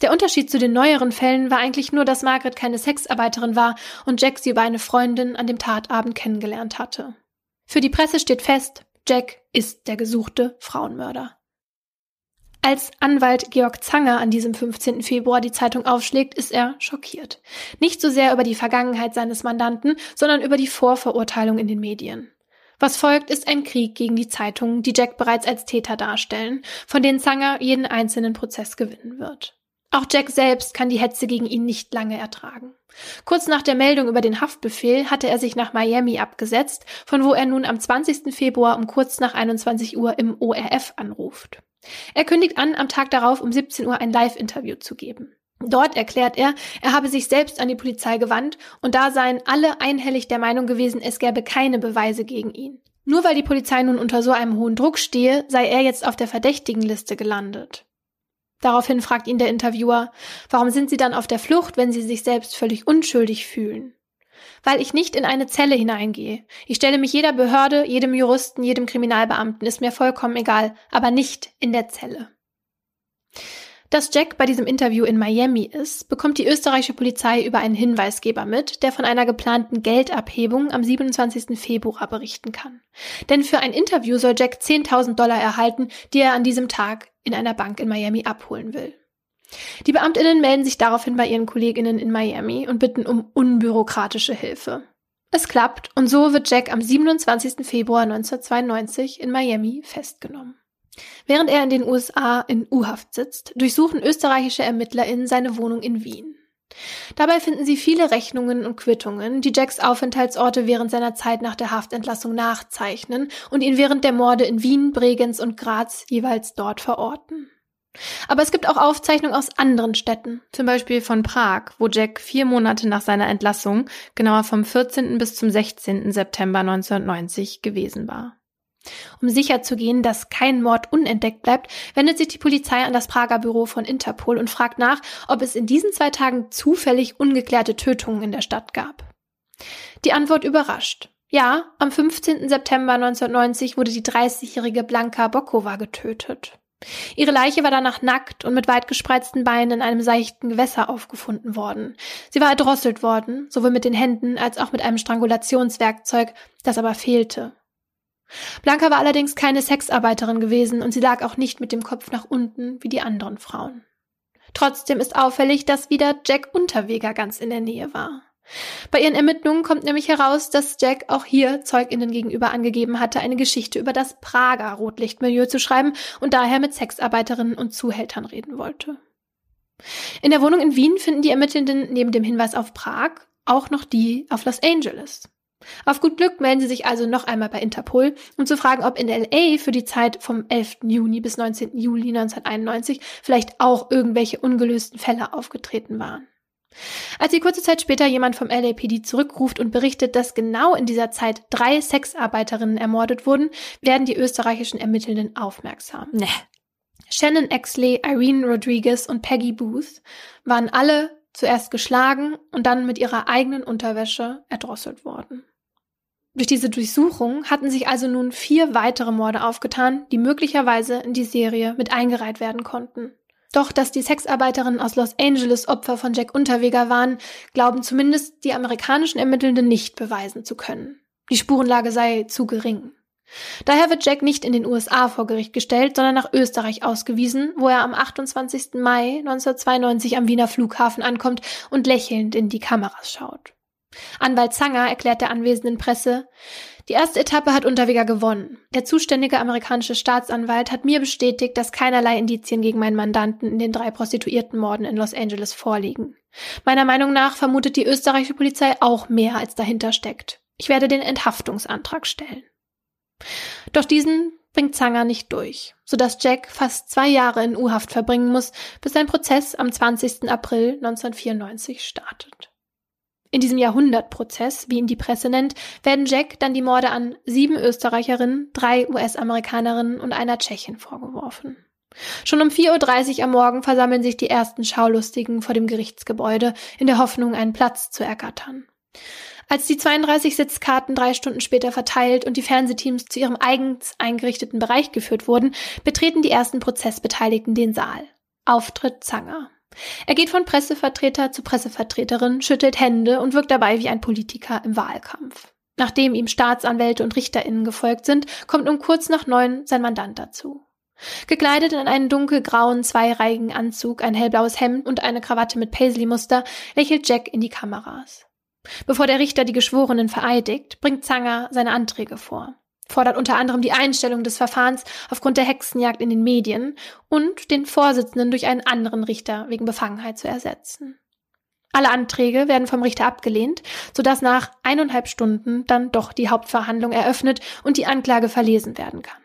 Der Unterschied zu den neueren Fällen war eigentlich nur, dass Margaret keine Sexarbeiterin war und Jack sie über eine Freundin an dem Tatabend kennengelernt hatte. Für die Presse steht fest, Jack ist der gesuchte Frauenmörder. Als Anwalt Georg Zanger an diesem 15. Februar die Zeitung aufschlägt, ist er schockiert. Nicht so sehr über die Vergangenheit seines Mandanten, sondern über die Vorverurteilung in den Medien. Was folgt, ist ein Krieg gegen die Zeitungen, die Jack bereits als Täter darstellen, von denen Zanger jeden einzelnen Prozess gewinnen wird. Auch Jack selbst kann die Hetze gegen ihn nicht lange ertragen. Kurz nach der Meldung über den Haftbefehl hatte er sich nach Miami abgesetzt, von wo er nun am 20. Februar um kurz nach 21 Uhr im ORF anruft. Er kündigt an, am Tag darauf um 17 Uhr ein Live-Interview zu geben. Dort erklärt er, er habe sich selbst an die Polizei gewandt und da seien alle einhellig der Meinung gewesen, es gäbe keine Beweise gegen ihn. Nur weil die Polizei nun unter so einem hohen Druck stehe, sei er jetzt auf der Verdächtigenliste gelandet. Daraufhin fragt ihn der Interviewer, warum sind Sie dann auf der Flucht, wenn Sie sich selbst völlig unschuldig fühlen? Weil ich nicht in eine Zelle hineingehe. Ich stelle mich jeder Behörde, jedem Juristen, jedem Kriminalbeamten, ist mir vollkommen egal, aber nicht in der Zelle. Dass Jack bei diesem Interview in Miami ist, bekommt die österreichische Polizei über einen Hinweisgeber mit, der von einer geplanten Geldabhebung am 27. Februar berichten kann. Denn für ein Interview soll Jack 10.000 Dollar erhalten, die er an diesem Tag in einer Bank in Miami abholen will. Die Beamtinnen melden sich daraufhin bei ihren Kolleginnen in Miami und bitten um unbürokratische Hilfe. Es klappt und so wird Jack am 27. Februar 1992 in Miami festgenommen. Während er in den USA in U-Haft sitzt, durchsuchen österreichische ErmittlerInnen seine Wohnung in Wien. Dabei finden sie viele Rechnungen und Quittungen, die Jacks Aufenthaltsorte während seiner Zeit nach der Haftentlassung nachzeichnen und ihn während der Morde in Wien, Bregenz und Graz jeweils dort verorten. Aber es gibt auch Aufzeichnungen aus anderen Städten, zum Beispiel von Prag, wo Jack vier Monate nach seiner Entlassung, genauer vom 14. bis zum 16. September 1990 gewesen war. Um sicherzugehen, dass kein Mord unentdeckt bleibt, wendet sich die Polizei an das Prager Büro von Interpol und fragt nach, ob es in diesen zwei Tagen zufällig ungeklärte Tötungen in der Stadt gab. Die Antwort überrascht. Ja, am 15. September 1990 wurde die 30-jährige Blanka Bokova getötet. Ihre Leiche war danach nackt und mit weit gespreizten Beinen in einem seichten Gewässer aufgefunden worden. Sie war erdrosselt worden, sowohl mit den Händen als auch mit einem Strangulationswerkzeug, das aber fehlte. Blanca war allerdings keine Sexarbeiterin gewesen und sie lag auch nicht mit dem Kopf nach unten wie die anderen Frauen. Trotzdem ist auffällig, dass wieder Jack Unterweger ganz in der Nähe war. Bei ihren Ermittlungen kommt nämlich heraus, dass Jack auch hier ZeugInnen gegenüber angegeben hatte, eine Geschichte über das Prager Rotlichtmilieu zu schreiben und daher mit Sexarbeiterinnen und Zuhältern reden wollte. In der Wohnung in Wien finden die Ermittelnden neben dem Hinweis auf Prag auch noch die auf Los Angeles. Auf gut Glück melden sie sich also noch einmal bei Interpol, um zu fragen, ob in LA für die Zeit vom 11. Juni bis 19. Juli 1991 vielleicht auch irgendwelche ungelösten Fälle aufgetreten waren. Als sie kurze Zeit später jemand vom LAPD zurückruft und berichtet, dass genau in dieser Zeit drei Sexarbeiterinnen ermordet wurden, werden die österreichischen Ermittelnden aufmerksam. Nee. Shannon Exley, Irene Rodriguez und Peggy Booth waren alle zuerst geschlagen und dann mit ihrer eigenen Unterwäsche erdrosselt worden. Durch diese Durchsuchung hatten sich also nun vier weitere Morde aufgetan, die möglicherweise in die Serie mit eingereiht werden konnten. Doch, dass die Sexarbeiterinnen aus Los Angeles Opfer von Jack Unterweger waren, glauben zumindest die amerikanischen Ermittelnden nicht beweisen zu können. Die Spurenlage sei zu gering. Daher wird Jack nicht in den USA vor Gericht gestellt, sondern nach Österreich ausgewiesen, wo er am 28. Mai 1992 am Wiener Flughafen ankommt und lächelnd in die Kameras schaut. Anwalt Zanger erklärt der anwesenden Presse, die erste Etappe hat Unterweger gewonnen. Der zuständige amerikanische Staatsanwalt hat mir bestätigt, dass keinerlei Indizien gegen meinen Mandanten in den drei Prostituiertenmorden in Los Angeles vorliegen. Meiner Meinung nach vermutet die österreichische Polizei auch mehr, als dahinter steckt. Ich werde den Enthaftungsantrag stellen. Doch diesen bringt Zanger nicht durch, sodass Jack fast zwei Jahre in U-Haft verbringen muss, bis sein Prozess am 20. April 1994 startet. In diesem Jahrhundertprozess, wie ihn die Presse nennt, werden Jack dann die Morde an sieben Österreicherinnen, drei US-Amerikanerinnen und einer Tschechin vorgeworfen. Schon um 4.30 Uhr am Morgen versammeln sich die ersten Schaulustigen vor dem Gerichtsgebäude, in der Hoffnung, einen Platz zu ergattern. Als die 32 Sitzkarten drei Stunden später verteilt und die Fernsehteams zu ihrem eigens eingerichteten Bereich geführt wurden, betreten die ersten Prozessbeteiligten den Saal. Auftritt Zanger. Er geht von Pressevertreter zu Pressevertreterin, schüttelt Hände und wirkt dabei wie ein Politiker im Wahlkampf. Nachdem ihm Staatsanwälte und RichterInnen gefolgt sind, kommt um kurz nach neun sein Mandant dazu. Gekleidet in einen dunkelgrauen, zweireihigen Anzug, ein hellblaues Hemd und eine Krawatte mit Paisley-Muster, lächelt Jack in die Kameras. Bevor der Richter die Geschworenen vereidigt, bringt Zanger seine Anträge vor, fordert unter anderem die Einstellung des Verfahrens aufgrund der Hexenjagd in den Medien und den Vorsitzenden durch einen anderen Richter wegen Befangenheit zu ersetzen. Alle Anträge werden vom Richter abgelehnt, sodass nach eineinhalb Stunden dann doch die Hauptverhandlung eröffnet und die Anklage verlesen werden kann.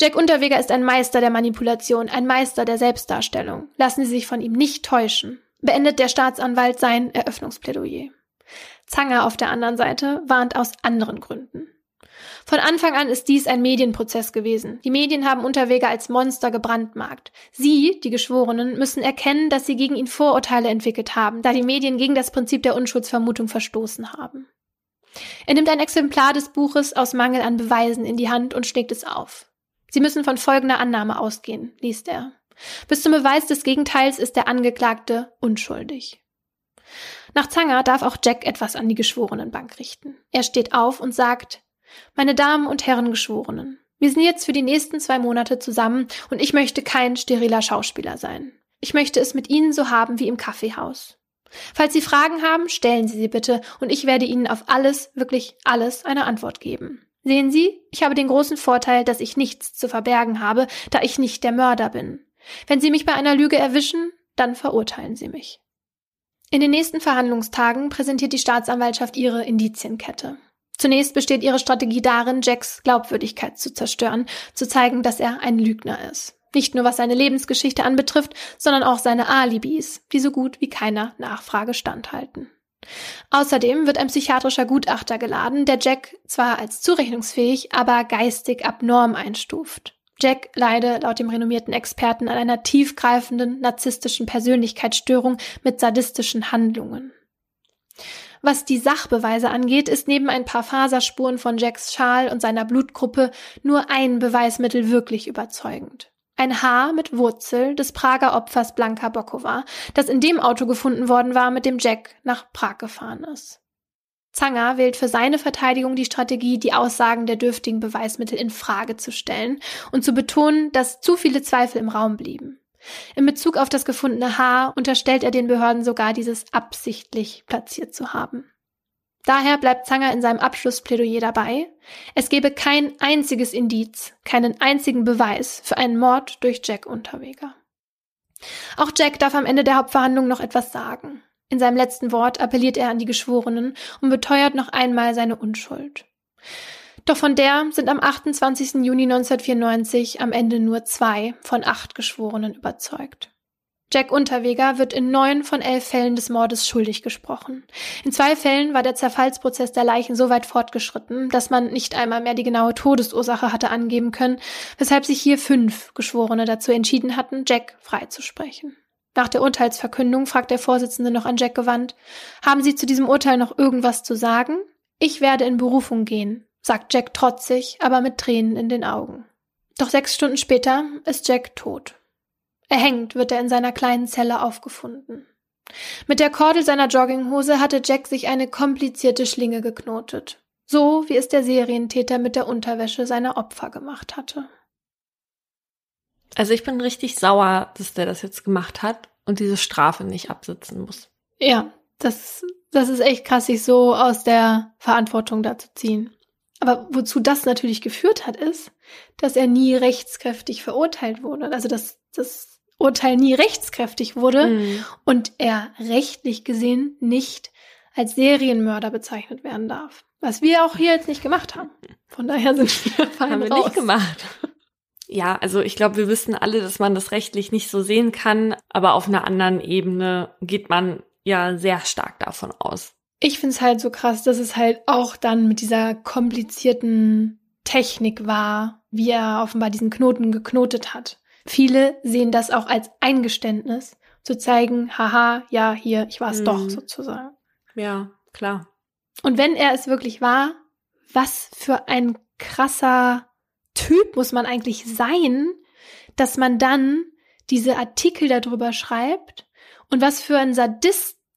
Jack Unterweger ist ein Meister der Manipulation, ein Meister der Selbstdarstellung. Lassen Sie sich von ihm nicht täuschen beendet der Staatsanwalt sein Eröffnungsplädoyer. Zanger auf der anderen Seite warnt aus anderen Gründen. Von Anfang an ist dies ein Medienprozess gewesen. Die Medien haben Unterweger als Monster gebrandmarkt. Sie, die Geschworenen, müssen erkennen, dass sie gegen ihn Vorurteile entwickelt haben, da die Medien gegen das Prinzip der Unschuldsvermutung verstoßen haben. Er nimmt ein Exemplar des Buches aus Mangel an Beweisen in die Hand und schlägt es auf. Sie müssen von folgender Annahme ausgehen, liest er. Bis zum Beweis des Gegenteils ist der Angeklagte unschuldig. Nach Zanger darf auch Jack etwas an die Geschworenenbank richten. Er steht auf und sagt, meine Damen und Herren Geschworenen, wir sind jetzt für die nächsten zwei Monate zusammen und ich möchte kein steriler Schauspieler sein. Ich möchte es mit Ihnen so haben wie im Kaffeehaus. Falls Sie Fragen haben, stellen Sie sie bitte und ich werde Ihnen auf alles, wirklich alles eine Antwort geben. Sehen Sie, ich habe den großen Vorteil, dass ich nichts zu verbergen habe, da ich nicht der Mörder bin. Wenn Sie mich bei einer Lüge erwischen, dann verurteilen Sie mich. In den nächsten Verhandlungstagen präsentiert die Staatsanwaltschaft ihre Indizienkette. Zunächst besteht ihre Strategie darin, Jacks Glaubwürdigkeit zu zerstören, zu zeigen, dass er ein Lügner ist. Nicht nur was seine Lebensgeschichte anbetrifft, sondern auch seine Alibis, die so gut wie keiner Nachfrage standhalten. Außerdem wird ein psychiatrischer Gutachter geladen, der Jack zwar als zurechnungsfähig, aber geistig abnorm einstuft. Jack leide laut dem renommierten Experten an einer tiefgreifenden narzisstischen Persönlichkeitsstörung mit sadistischen Handlungen. Was die Sachbeweise angeht, ist neben ein paar Faserspuren von Jacks Schal und seiner Blutgruppe nur ein Beweismittel wirklich überzeugend. Ein Haar mit Wurzel des Prager Opfers Blanka Bokova, das in dem Auto gefunden worden war, mit dem Jack nach Prag gefahren ist. Zanger wählt für seine Verteidigung die Strategie, die Aussagen der dürftigen Beweismittel in Frage zu stellen und zu betonen, dass zu viele Zweifel im Raum blieben. In Bezug auf das gefundene Haar unterstellt er den Behörden sogar, dieses absichtlich platziert zu haben. Daher bleibt Zanger in seinem Abschlussplädoyer dabei, es gebe kein einziges Indiz, keinen einzigen Beweis für einen Mord durch Jack Unterweger. Auch Jack darf am Ende der Hauptverhandlung noch etwas sagen. In seinem letzten Wort appelliert er an die Geschworenen und beteuert noch einmal seine Unschuld. Doch von der sind am 28. Juni 1994 am Ende nur zwei von acht Geschworenen überzeugt. Jack Unterweger wird in neun von elf Fällen des Mordes schuldig gesprochen. In zwei Fällen war der Zerfallsprozess der Leichen so weit fortgeschritten, dass man nicht einmal mehr die genaue Todesursache hatte angeben können, weshalb sich hier fünf Geschworene dazu entschieden hatten, Jack freizusprechen. Nach der Urteilsverkündung fragt der Vorsitzende noch an Jack gewandt, haben Sie zu diesem Urteil noch irgendwas zu sagen? Ich werde in Berufung gehen, sagt Jack trotzig, aber mit Tränen in den Augen. Doch sechs Stunden später ist Jack tot. Erhängt wird er in seiner kleinen Zelle aufgefunden. Mit der Kordel seiner Jogginghose hatte Jack sich eine komplizierte Schlinge geknotet. So wie es der Serientäter mit der Unterwäsche seiner Opfer gemacht hatte. Also ich bin richtig sauer, dass der das jetzt gemacht hat und diese Strafe nicht absitzen muss. Ja, das, das ist echt krass, sich so aus der Verantwortung da zu ziehen. Aber wozu das natürlich geführt hat, ist, dass er nie rechtskräftig verurteilt wurde. Also dass das Urteil nie rechtskräftig wurde mhm. und er rechtlich gesehen nicht als Serienmörder bezeichnet werden darf. Was wir auch hier jetzt nicht gemacht haben. Von daher sind wir fein Haben wir raus. nicht gemacht. Ja, also ich glaube, wir wissen alle, dass man das rechtlich nicht so sehen kann, aber auf einer anderen Ebene geht man ja sehr stark davon aus. Ich find's halt so krass, dass es halt auch dann mit dieser komplizierten Technik war, wie er offenbar diesen Knoten geknotet hat. Viele sehen das auch als Eingeständnis, zu zeigen, haha, ja, hier, ich war's Mhm. doch sozusagen. Ja, klar. Und wenn er es wirklich war, was für ein krasser Typ muss man eigentlich sein, dass man dann diese Artikel darüber schreibt? Und was für ein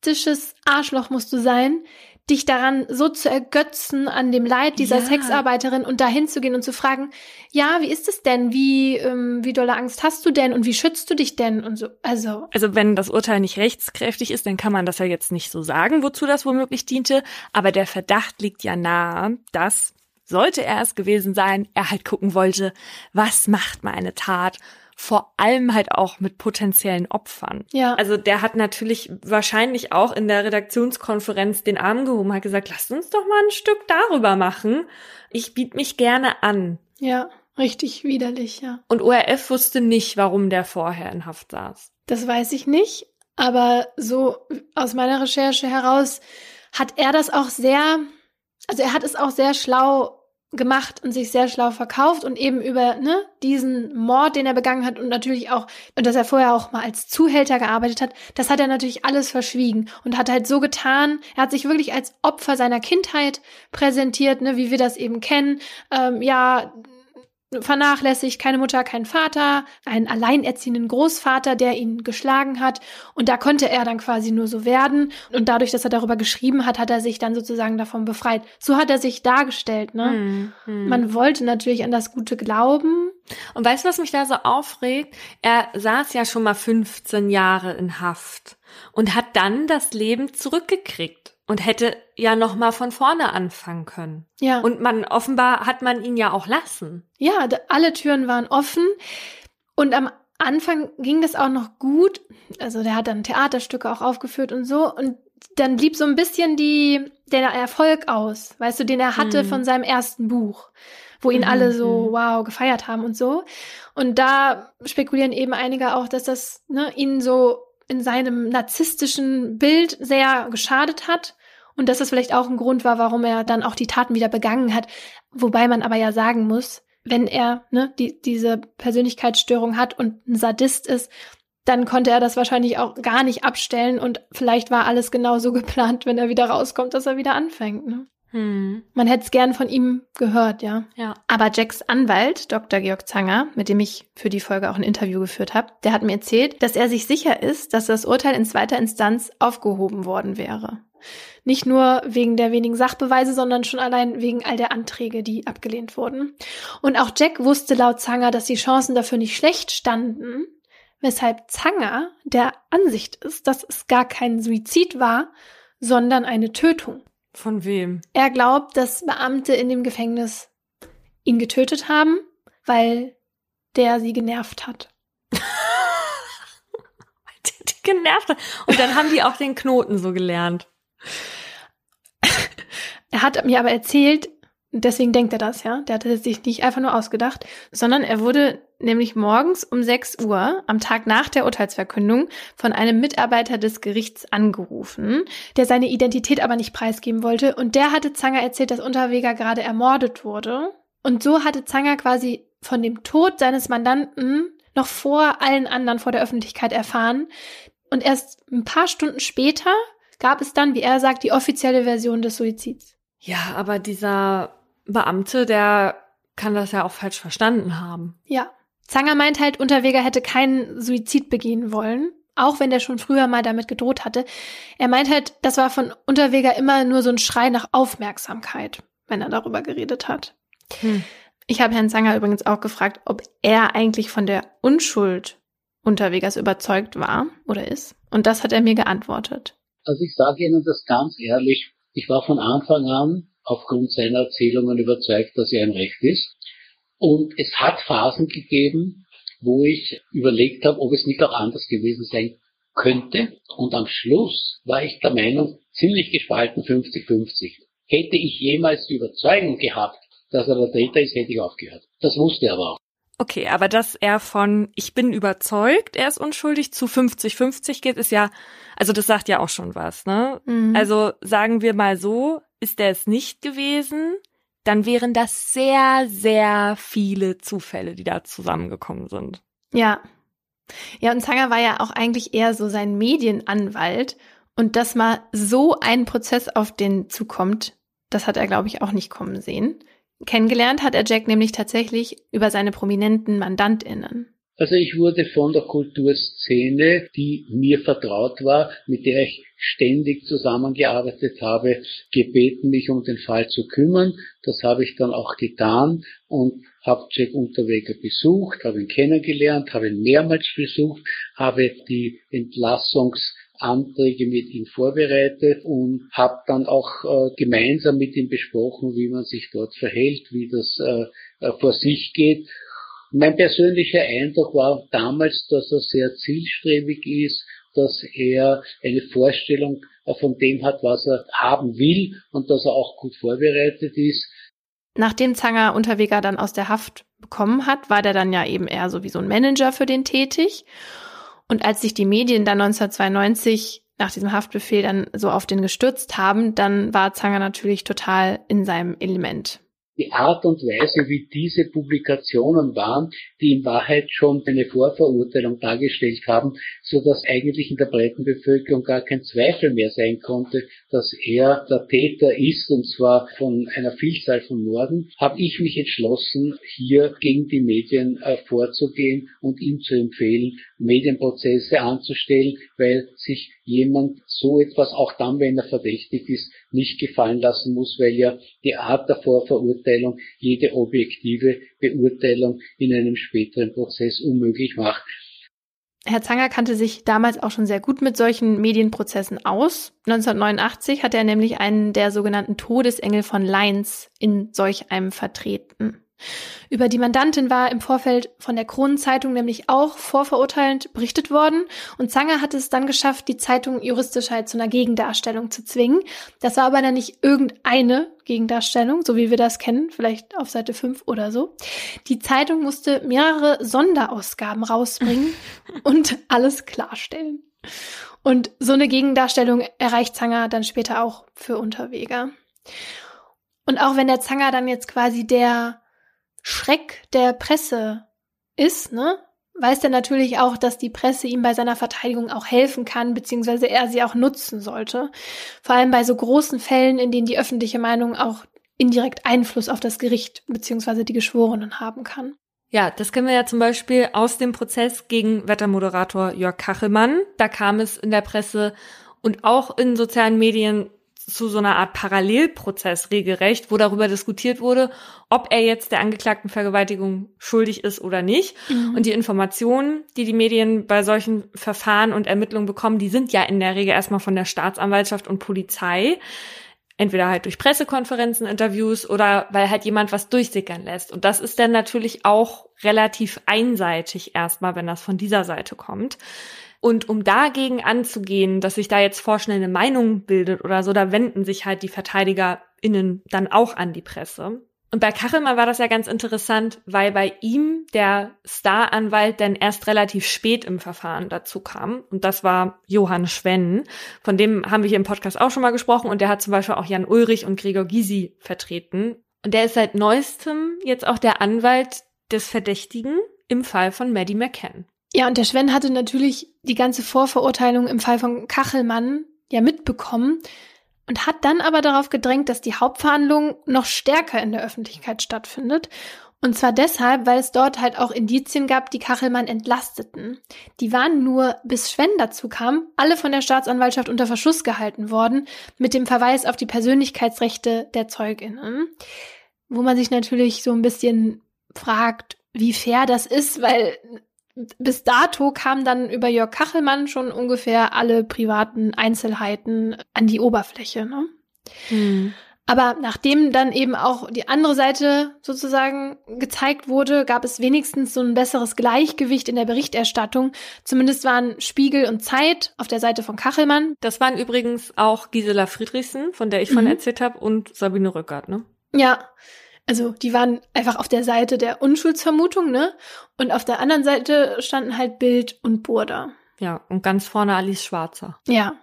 sadistisches Arschloch musst du sein, dich daran so zu ergötzen an dem Leid dieser Ja. Sexarbeiterin und dahin zu gehen und zu fragen, ja, wie ist es denn? Wie, ähm, wie dolle Angst hast du denn? Und wie schützt du dich denn? Und so, also, Also wenn das Urteil nicht rechtskräftig ist, dann kann man das ja jetzt nicht so sagen, wozu das womöglich diente. Aber der Verdacht liegt ja nahe, dass, sollte er es gewesen sein, er halt gucken wollte, was macht meine Tat? Vor allem halt auch mit potenziellen Opfern. ja. Also der hat natürlich wahrscheinlich auch in der Redaktionskonferenz den Arm gehoben, hat gesagt, lasst uns doch mal ein Stück darüber machen. Ich biete mich gerne an. ja, richtig widerlich, ja. Und ORF wusste nicht, warum der vorher in Haft saß. Das weiß ich nicht, aber so aus meiner Recherche heraus hat er das auch sehr, also er hat es auch sehr schlau gemacht und sich sehr schlau verkauft und eben über ne, diesen Mord, den er begangen hat und natürlich auch, und dass er vorher auch mal als Zuhälter gearbeitet hat, das hat er natürlich alles verschwiegen und hat halt so getan, er hat sich wirklich als Opfer seiner Kindheit präsentiert, ne, wie wir das eben kennen, ähm, ja, vernachlässigt, keine Mutter, kein Vater, einen alleinerziehenden Großvater, der ihn geschlagen hat. Und da konnte er dann quasi nur so werden. Und dadurch, dass er darüber geschrieben hat, hat er sich dann sozusagen davon befreit. So hat er sich dargestellt. Ne? Hm, hm. Man wollte natürlich an das Gute glauben. Und weißt du, was mich da so aufregt? Er saß ja schon mal 15 Jahre in Haft und hat dann das Leben zurückgekriegt und hätte ja noch mal von vorne anfangen können. Ja, Und man offenbar hat man ihn ja auch lassen. ja, alle Türen waren offen. Und am Anfang ging das auch noch gut. Also der hat dann Theaterstücke auch aufgeführt und so. Und dann blieb so ein bisschen die, der Erfolg aus, weißt du, den er hatte Mhm. von seinem ersten Buch, wo ihn Mhm, alle so, mhm. wow, gefeiert haben und so. Und da spekulieren eben einige auch, dass das ne, ihn so in seinem narzisstischen Bild sehr geschadet hat. Und dass das vielleicht auch ein Grund war, warum er dann auch die Taten wieder begangen hat. Wobei man aber ja sagen muss, wenn er ne, die, diese Persönlichkeitsstörung hat und ein Sadist ist, dann konnte er das wahrscheinlich auch gar nicht abstellen und vielleicht war alles genauso geplant, wenn er wieder rauskommt, dass er wieder anfängt. Ne? Hm. Man hätte es gern von ihm gehört, ja. Ja. Aber Jacks Anwalt, Dr. Georg Zanger, mit dem ich für die Folge auch ein Interview geführt habe, der hat mir erzählt, dass er sich sicher ist, dass das Urteil in zweiter Instanz aufgehoben worden wäre. Nicht nur wegen der wenigen Sachbeweise, sondern schon allein wegen all der Anträge, die abgelehnt wurden. Und auch Jack wusste laut Zanger, dass die Chancen dafür nicht schlecht standen, weshalb Zanger der Ansicht ist, dass es gar kein Suizid war, sondern eine Tötung. Von wem? Er glaubt, dass Beamte in dem Gefängnis ihn getötet haben, weil der sie genervt hat. Die, die genervt hat. Und dann haben die auch den Knoten so gelernt. Er hat mir aber erzählt, deswegen denkt er das, ja, der hat es sich nicht einfach nur ausgedacht, sondern er wurde nämlich morgens um 6 Uhr am Tag nach der Urteilsverkündung von einem Mitarbeiter des Gerichts angerufen, der seine Identität aber nicht preisgeben wollte. Und der hatte Zanger erzählt, dass Unterweger gerade ermordet wurde. Und so hatte Zanger quasi von dem Tod seines Mandanten noch vor allen anderen vor der Öffentlichkeit erfahren. Und erst ein paar Stunden später gab es dann, wie er sagt, die offizielle Version des Suizids. Ja, aber dieser Beamte, der kann das ja auch falsch verstanden haben. Ja. Zanger meint halt, Unterweger hätte keinen Suizid begehen wollen, auch wenn der schon früher mal damit gedroht hatte. Er meint halt, das war von Unterweger immer nur so ein Schrei nach Aufmerksamkeit, wenn er darüber geredet hat. Hm. Ich habe Herrn Zanger übrigens auch gefragt, ob er eigentlich von der Unschuld Unterwegers überzeugt war oder ist. Und das hat er mir geantwortet. Also ich sage Ihnen das ganz ehrlich, ich war von Anfang an aufgrund seiner Erzählungen überzeugt, dass er im Recht ist. Und es hat Phasen gegeben, wo ich überlegt habe, ob es nicht auch anders gewesen sein könnte. Und am Schluss war ich der Meinung, ziemlich gespalten 50-50. Hätte ich jemals die Überzeugung gehabt, dass er der Täter ist, hätte ich aufgehört. Das wusste er aber auch. Okay, aber dass er von ich bin überzeugt, er ist unschuldig zu 50-50 geht, ist ja, also das sagt ja auch schon was, ne? Mhm. Also sagen wir mal so, ist er es nicht gewesen, dann wären das sehr, sehr viele Zufälle, die da zusammengekommen sind. Ja. Ja, und Zanger war ja auch eigentlich eher so sein Medienanwalt. Und dass mal so ein Prozess auf den zukommt, das hat er, glaube ich, auch nicht kommen sehen. Kennengelernt hat er Jack nämlich tatsächlich über seine prominenten MandantInnen. Also ich wurde von der Kulturszene, die mir vertraut war, mit der ich ständig zusammengearbeitet habe, gebeten, mich um den Fall zu kümmern. Das habe ich dann auch getan und habe Jack Unterweger besucht, habe ihn kennengelernt, habe ihn mehrmals besucht, habe die Entlassungs Anträge mit ihm vorbereitet und habe dann auch äh, gemeinsam mit ihm besprochen, wie man sich dort verhält, wie das äh, äh, vor sich geht. Mein persönlicher Eindruck war damals, dass er sehr zielstrebig ist, dass er eine Vorstellung äh, von dem hat, was er haben will und dass er auch gut vorbereitet ist. Nachdem Zanger Unterweger dann aus der Haft bekommen hat, war der dann ja eben eher so wie so ein Manager für den tätig. Und als sich die Medien dann 1992 nach diesem Haftbefehl dann so auf den gestürzt haben, dann war Zanger natürlich total in seinem Element. Die Art und Weise, wie diese Publikationen waren, die in Wahrheit schon eine Vorverurteilung dargestellt haben, so dass eigentlich in der breiten Bevölkerung gar kein Zweifel mehr sein konnte, dass er der Täter ist, und zwar von einer Vielzahl von Morden, habe ich mich entschlossen, hier gegen die Medien äh, vorzugehen und ihm zu empfehlen, Medienprozesse anzustellen, weil sich jemand so etwas, auch dann, wenn er verdächtig ist, nicht gefallen lassen muss, weil ja die Art der Vorverurteilung jede objektive Beurteilung in einem späteren Prozess unmöglich macht. Herr Zanger kannte sich damals auch schon sehr gut mit solchen Medienprozessen aus. 1989 hat er nämlich einen der sogenannten Todesengel von Leins in solch einem vertreten. Über die Mandantin war im Vorfeld von der Kronenzeitung nämlich auch vorverurteilend berichtet worden und Zanger hat es dann geschafft, die Zeitung juristisch halt zu einer Gegendarstellung zu zwingen. Das war aber dann nicht irgendeine Gegendarstellung, so wie wir das kennen, vielleicht auf Seite 5 oder so. Die Zeitung musste mehrere Sonderausgaben rausbringen und alles klarstellen. Und so eine Gegendarstellung erreicht Zanger dann später auch für Unterweger. Und auch wenn der Zanger dann jetzt quasi der Schreck der Presse ist, ne, weiß er natürlich auch, dass die Presse ihm bei seiner Verteidigung auch helfen kann, beziehungsweise er sie auch nutzen sollte. Vor allem bei so großen Fällen, in denen die öffentliche Meinung auch indirekt Einfluss auf das Gericht beziehungsweise die Geschworenen haben kann. Ja, das kennen wir ja zum Beispiel aus dem Prozess gegen Wettermoderator Jörg Kachelmann. Da kam es in der Presse und auch in sozialen Medien zu so einer Art Parallelprozess regelrecht, wo darüber diskutiert wurde, ob er jetzt der angeklagten Vergewaltigung schuldig ist oder nicht. Mhm. Und die Informationen, die die Medien bei solchen Verfahren und Ermittlungen bekommen, die sind ja in der Regel erstmal von der Staatsanwaltschaft und Polizei. Entweder halt durch Pressekonferenzen, Interviews oder weil halt jemand was durchsickern lässt. Und das ist dann natürlich auch relativ einseitig erstmal, wenn das von dieser Seite kommt. Und um dagegen anzugehen, dass sich da jetzt vorschnell eine Meinung bildet oder so, da wenden sich halt die VerteidigerInnen dann auch an die Presse. Und bei Kachelmann war das ja ganz interessant, weil bei ihm der Staranwalt dann erst relativ spät im Verfahren dazu kam. Und das war Johann Schwenn. Von dem haben wir hier im Podcast auch schon mal gesprochen. Und der hat zum Beispiel auch Jan Ulrich und Gregor Gysi vertreten. Und der ist seit neuestem jetzt auch der Anwalt des Verdächtigen im Fall von Maddie McCann. Ja, und der Schwenn hatte natürlich die ganze Vorverurteilung im Fall von Kachelmann ja mitbekommen und hat dann aber darauf gedrängt, dass die Hauptverhandlung noch stärker in der Öffentlichkeit stattfindet. Und zwar deshalb, weil es dort halt auch Indizien gab, die Kachelmann entlasteten. Die waren nur, bis Schwenn dazu kam, alle von der Staatsanwaltschaft unter Verschuss gehalten worden, mit dem Verweis auf die Persönlichkeitsrechte der Zeuginnen. Wo man sich natürlich so ein bisschen fragt, wie fair das ist, weil bis dato kamen dann über Jörg Kachelmann schon ungefähr alle privaten Einzelheiten an die Oberfläche. Ne? Mhm. Aber nachdem dann eben auch die andere Seite sozusagen gezeigt wurde, gab es wenigstens so ein besseres Gleichgewicht in der Berichterstattung. Zumindest waren Spiegel und Zeit auf der Seite von Kachelmann. Das waren übrigens auch Gisela Friedrichsen, von der ich von mhm. erzählt habe, und Sabine Rückert, ne? Ja. Also die waren einfach auf der Seite der Unschuldsvermutung, ne? Und auf der anderen Seite standen halt Bild und Burda. Ja, und ganz vorne Alice Schwarzer. Ja.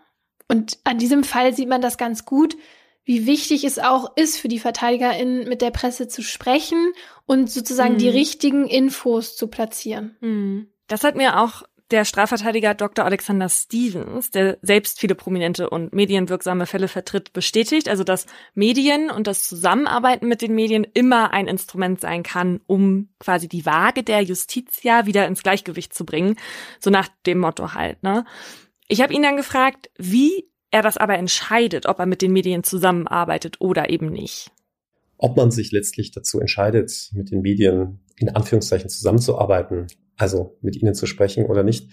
Und an diesem Fall sieht man das ganz gut, wie wichtig es auch ist für die VerteidigerInnen, mit der Presse zu sprechen und sozusagen mhm. die richtigen Infos zu platzieren. Mhm. Das hat mir auch der Strafverteidiger Dr. Alexander Stevens, der selbst viele prominente und medienwirksame Fälle vertritt, bestätigt, also dass Medien und das Zusammenarbeiten mit den Medien immer ein Instrument sein kann, um quasi die Waage der Justitia wieder ins Gleichgewicht zu bringen, so nach dem Motto halt. Ne? Ich habe ihn dann gefragt, wie er das aber entscheidet, ob er mit den Medien zusammenarbeitet oder eben nicht. Ob man sich letztlich dazu entscheidet, mit den Medien in Anführungszeichen zusammenzuarbeiten, also mit ihnen zu sprechen oder nicht,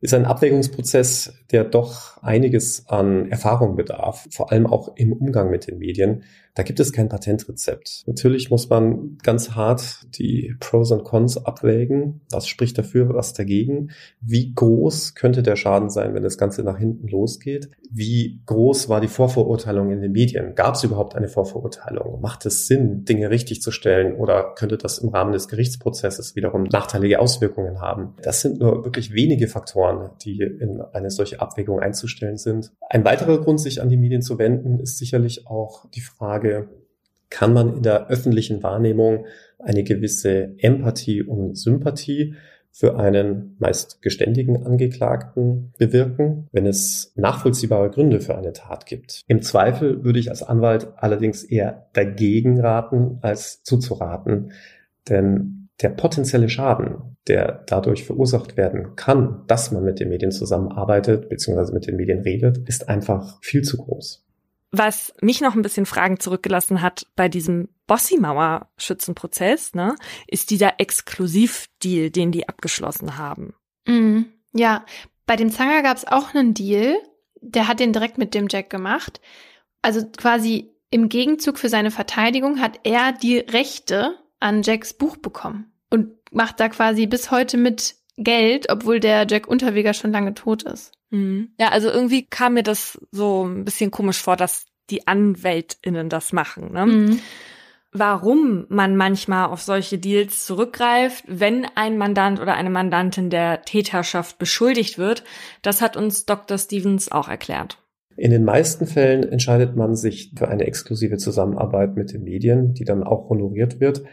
ist ein Abwägungsprozess, der doch einiges an Erfahrung bedarf, vor allem auch im Umgang mit den Medien. Da gibt es kein Patentrezept. Natürlich muss man ganz hart die Pros und Cons abwägen. Was spricht dafür, was dagegen? Wie groß könnte der Schaden sein, wenn das Ganze nach hinten losgeht? Wie groß war die Vorverurteilung in den Medien? Gab es überhaupt eine Vorverurteilung? Macht es Sinn, Dinge richtig zu stellen oder könnte das im Rahmen des Gerichtsprozesses wiederum nachteilige Auswirkungen haben? Das sind nur wirklich wenige Faktoren, die in eine solche Abwägung einzustellen sind. Ein weiterer Grund, sich an die Medien zu wenden, ist sicherlich auch die Frage, Frage, kann man in der öffentlichen Wahrnehmung eine gewisse Empathie und Sympathie für einen meist geständigen Angeklagten bewirken, wenn es nachvollziehbare Gründe für eine Tat gibt. Im Zweifel würde ich als Anwalt allerdings eher dagegen raten, als zuzuraten, denn der potenzielle Schaden, der dadurch verursacht werden kann, dass man mit den Medien zusammenarbeitet bzw. mit den Medien redet, ist einfach viel zu groß. Was mich noch ein bisschen Fragen zurückgelassen hat bei diesem Bossi-Mauer-Schützenprozess, ne, ist dieser Exklusivdeal, den die abgeschlossen haben. Mm, ja, bei dem Zanger gab es auch einen Deal, der hat den direkt mit dem Jack gemacht. Also quasi im Gegenzug für seine Verteidigung hat er die Rechte an Jacks Buch bekommen und macht da quasi bis heute mit Geld, obwohl der Jack Unterweger schon lange tot ist. Mhm. Ja, also irgendwie kam mir das so ein bisschen komisch vor, dass die AnwältInnen das machen. Ne? Mhm. Warum man manchmal auf solche Deals zurückgreift, wenn ein Mandant oder eine Mandantin der Täterschaft beschuldigt wird, das hat uns Dr. Stevens auch erklärt. In den meisten Fällen entscheidet man sich für eine exklusive Zusammenarbeit mit den Medien, die dann auch honoriert wird,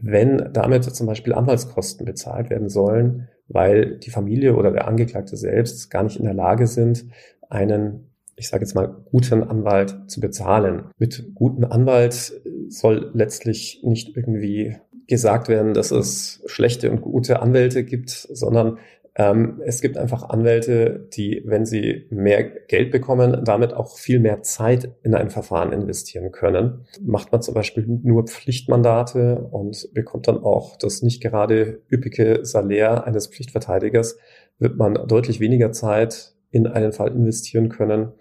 wenn damit zum Beispiel Anwaltskosten bezahlt werden sollen, weil die Familie oder der Angeklagte selbst gar nicht in der Lage sind, einen, ich sage jetzt mal, guten Anwalt zu bezahlen. Mit guten Anwalt soll letztlich nicht irgendwie gesagt werden, dass es schlechte und gute Anwälte gibt, sondern ähm, es gibt einfach Anwälte, die, wenn sie mehr Geld bekommen, damit auch viel mehr Zeit in ein Verfahren investieren können. Macht man zum Beispiel nur Pflichtmandate und bekommt dann auch das nicht gerade üppige Salär eines Pflichtverteidigers, wird man deutlich weniger Zeit in einen Fall investieren können,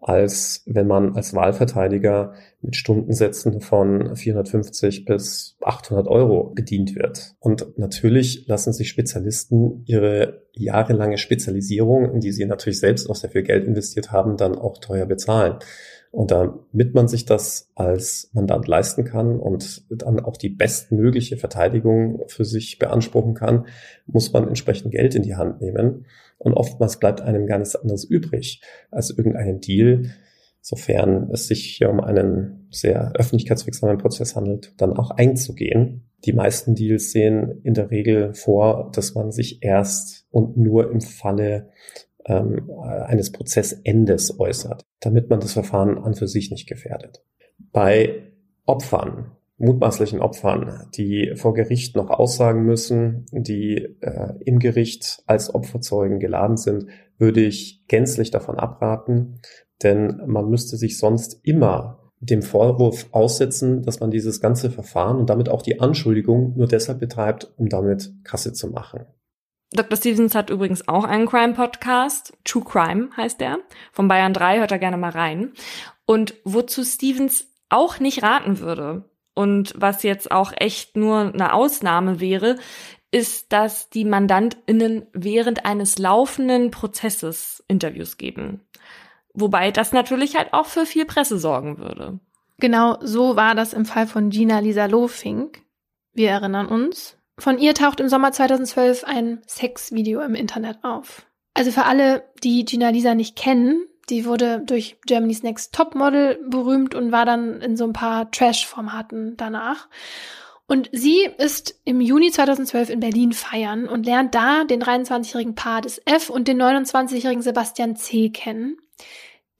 als wenn man als Wahlverteidiger mit Stundensätzen von 450 bis 800 Euro bedient wird. Und natürlich lassen sich Spezialisten ihre jahrelange Spezialisierung, in die sie natürlich selbst auch sehr viel Geld investiert haben, dann auch teuer bezahlen. Und damit man sich das als Mandant leisten kann und dann auch die bestmögliche Verteidigung für sich beanspruchen kann, muss man entsprechend Geld in die Hand nehmen. Und oftmals bleibt einem gar nichts anderes übrig als irgendeinen Deal, sofern es sich hier um einen sehr öffentlichkeitswirksamen Prozess handelt, dann auch einzugehen. Die meisten Deals sehen in der Regel vor, dass man sich erst und nur im Falle ähm, eines Prozessendes äußert, damit man das Verfahren an für sich nicht gefährdet. Bei Opfern mutmaßlichen Opfern, die vor Gericht noch aussagen müssen, die äh, im Gericht als Opferzeugen geladen sind, würde ich gänzlich davon abraten, denn man müsste sich sonst immer dem Vorwurf aussetzen, dass man dieses ganze Verfahren und damit auch die Anschuldigung nur deshalb betreibt, um damit Kasse zu machen. Dr. Stevens hat übrigens auch einen Crime-Podcast. True Crime heißt der. Von Bayern 3, hört da gerne mal rein. Und wozu Stevens auch nicht raten würde und was jetzt auch echt nur eine Ausnahme wäre, ist, dass die MandantInnen während eines laufenden Prozesses Interviews geben. Wobei das natürlich halt auch für viel Presse sorgen würde. Genau so war das im Fall von Gina Lisa Lofink. Wir erinnern uns. Von ihr taucht im Sommer 2012 ein Sexvideo im Internet auf. Also für alle, die Gina Lisa nicht kennen, die wurde durch Germany's Next Topmodel berühmt und war dann in so ein paar Trash-Formaten danach. Und sie ist im Juni 2012 in Berlin feiern und lernt da den 23-jährigen Paar des F und den 29-jährigen Sebastian C kennen.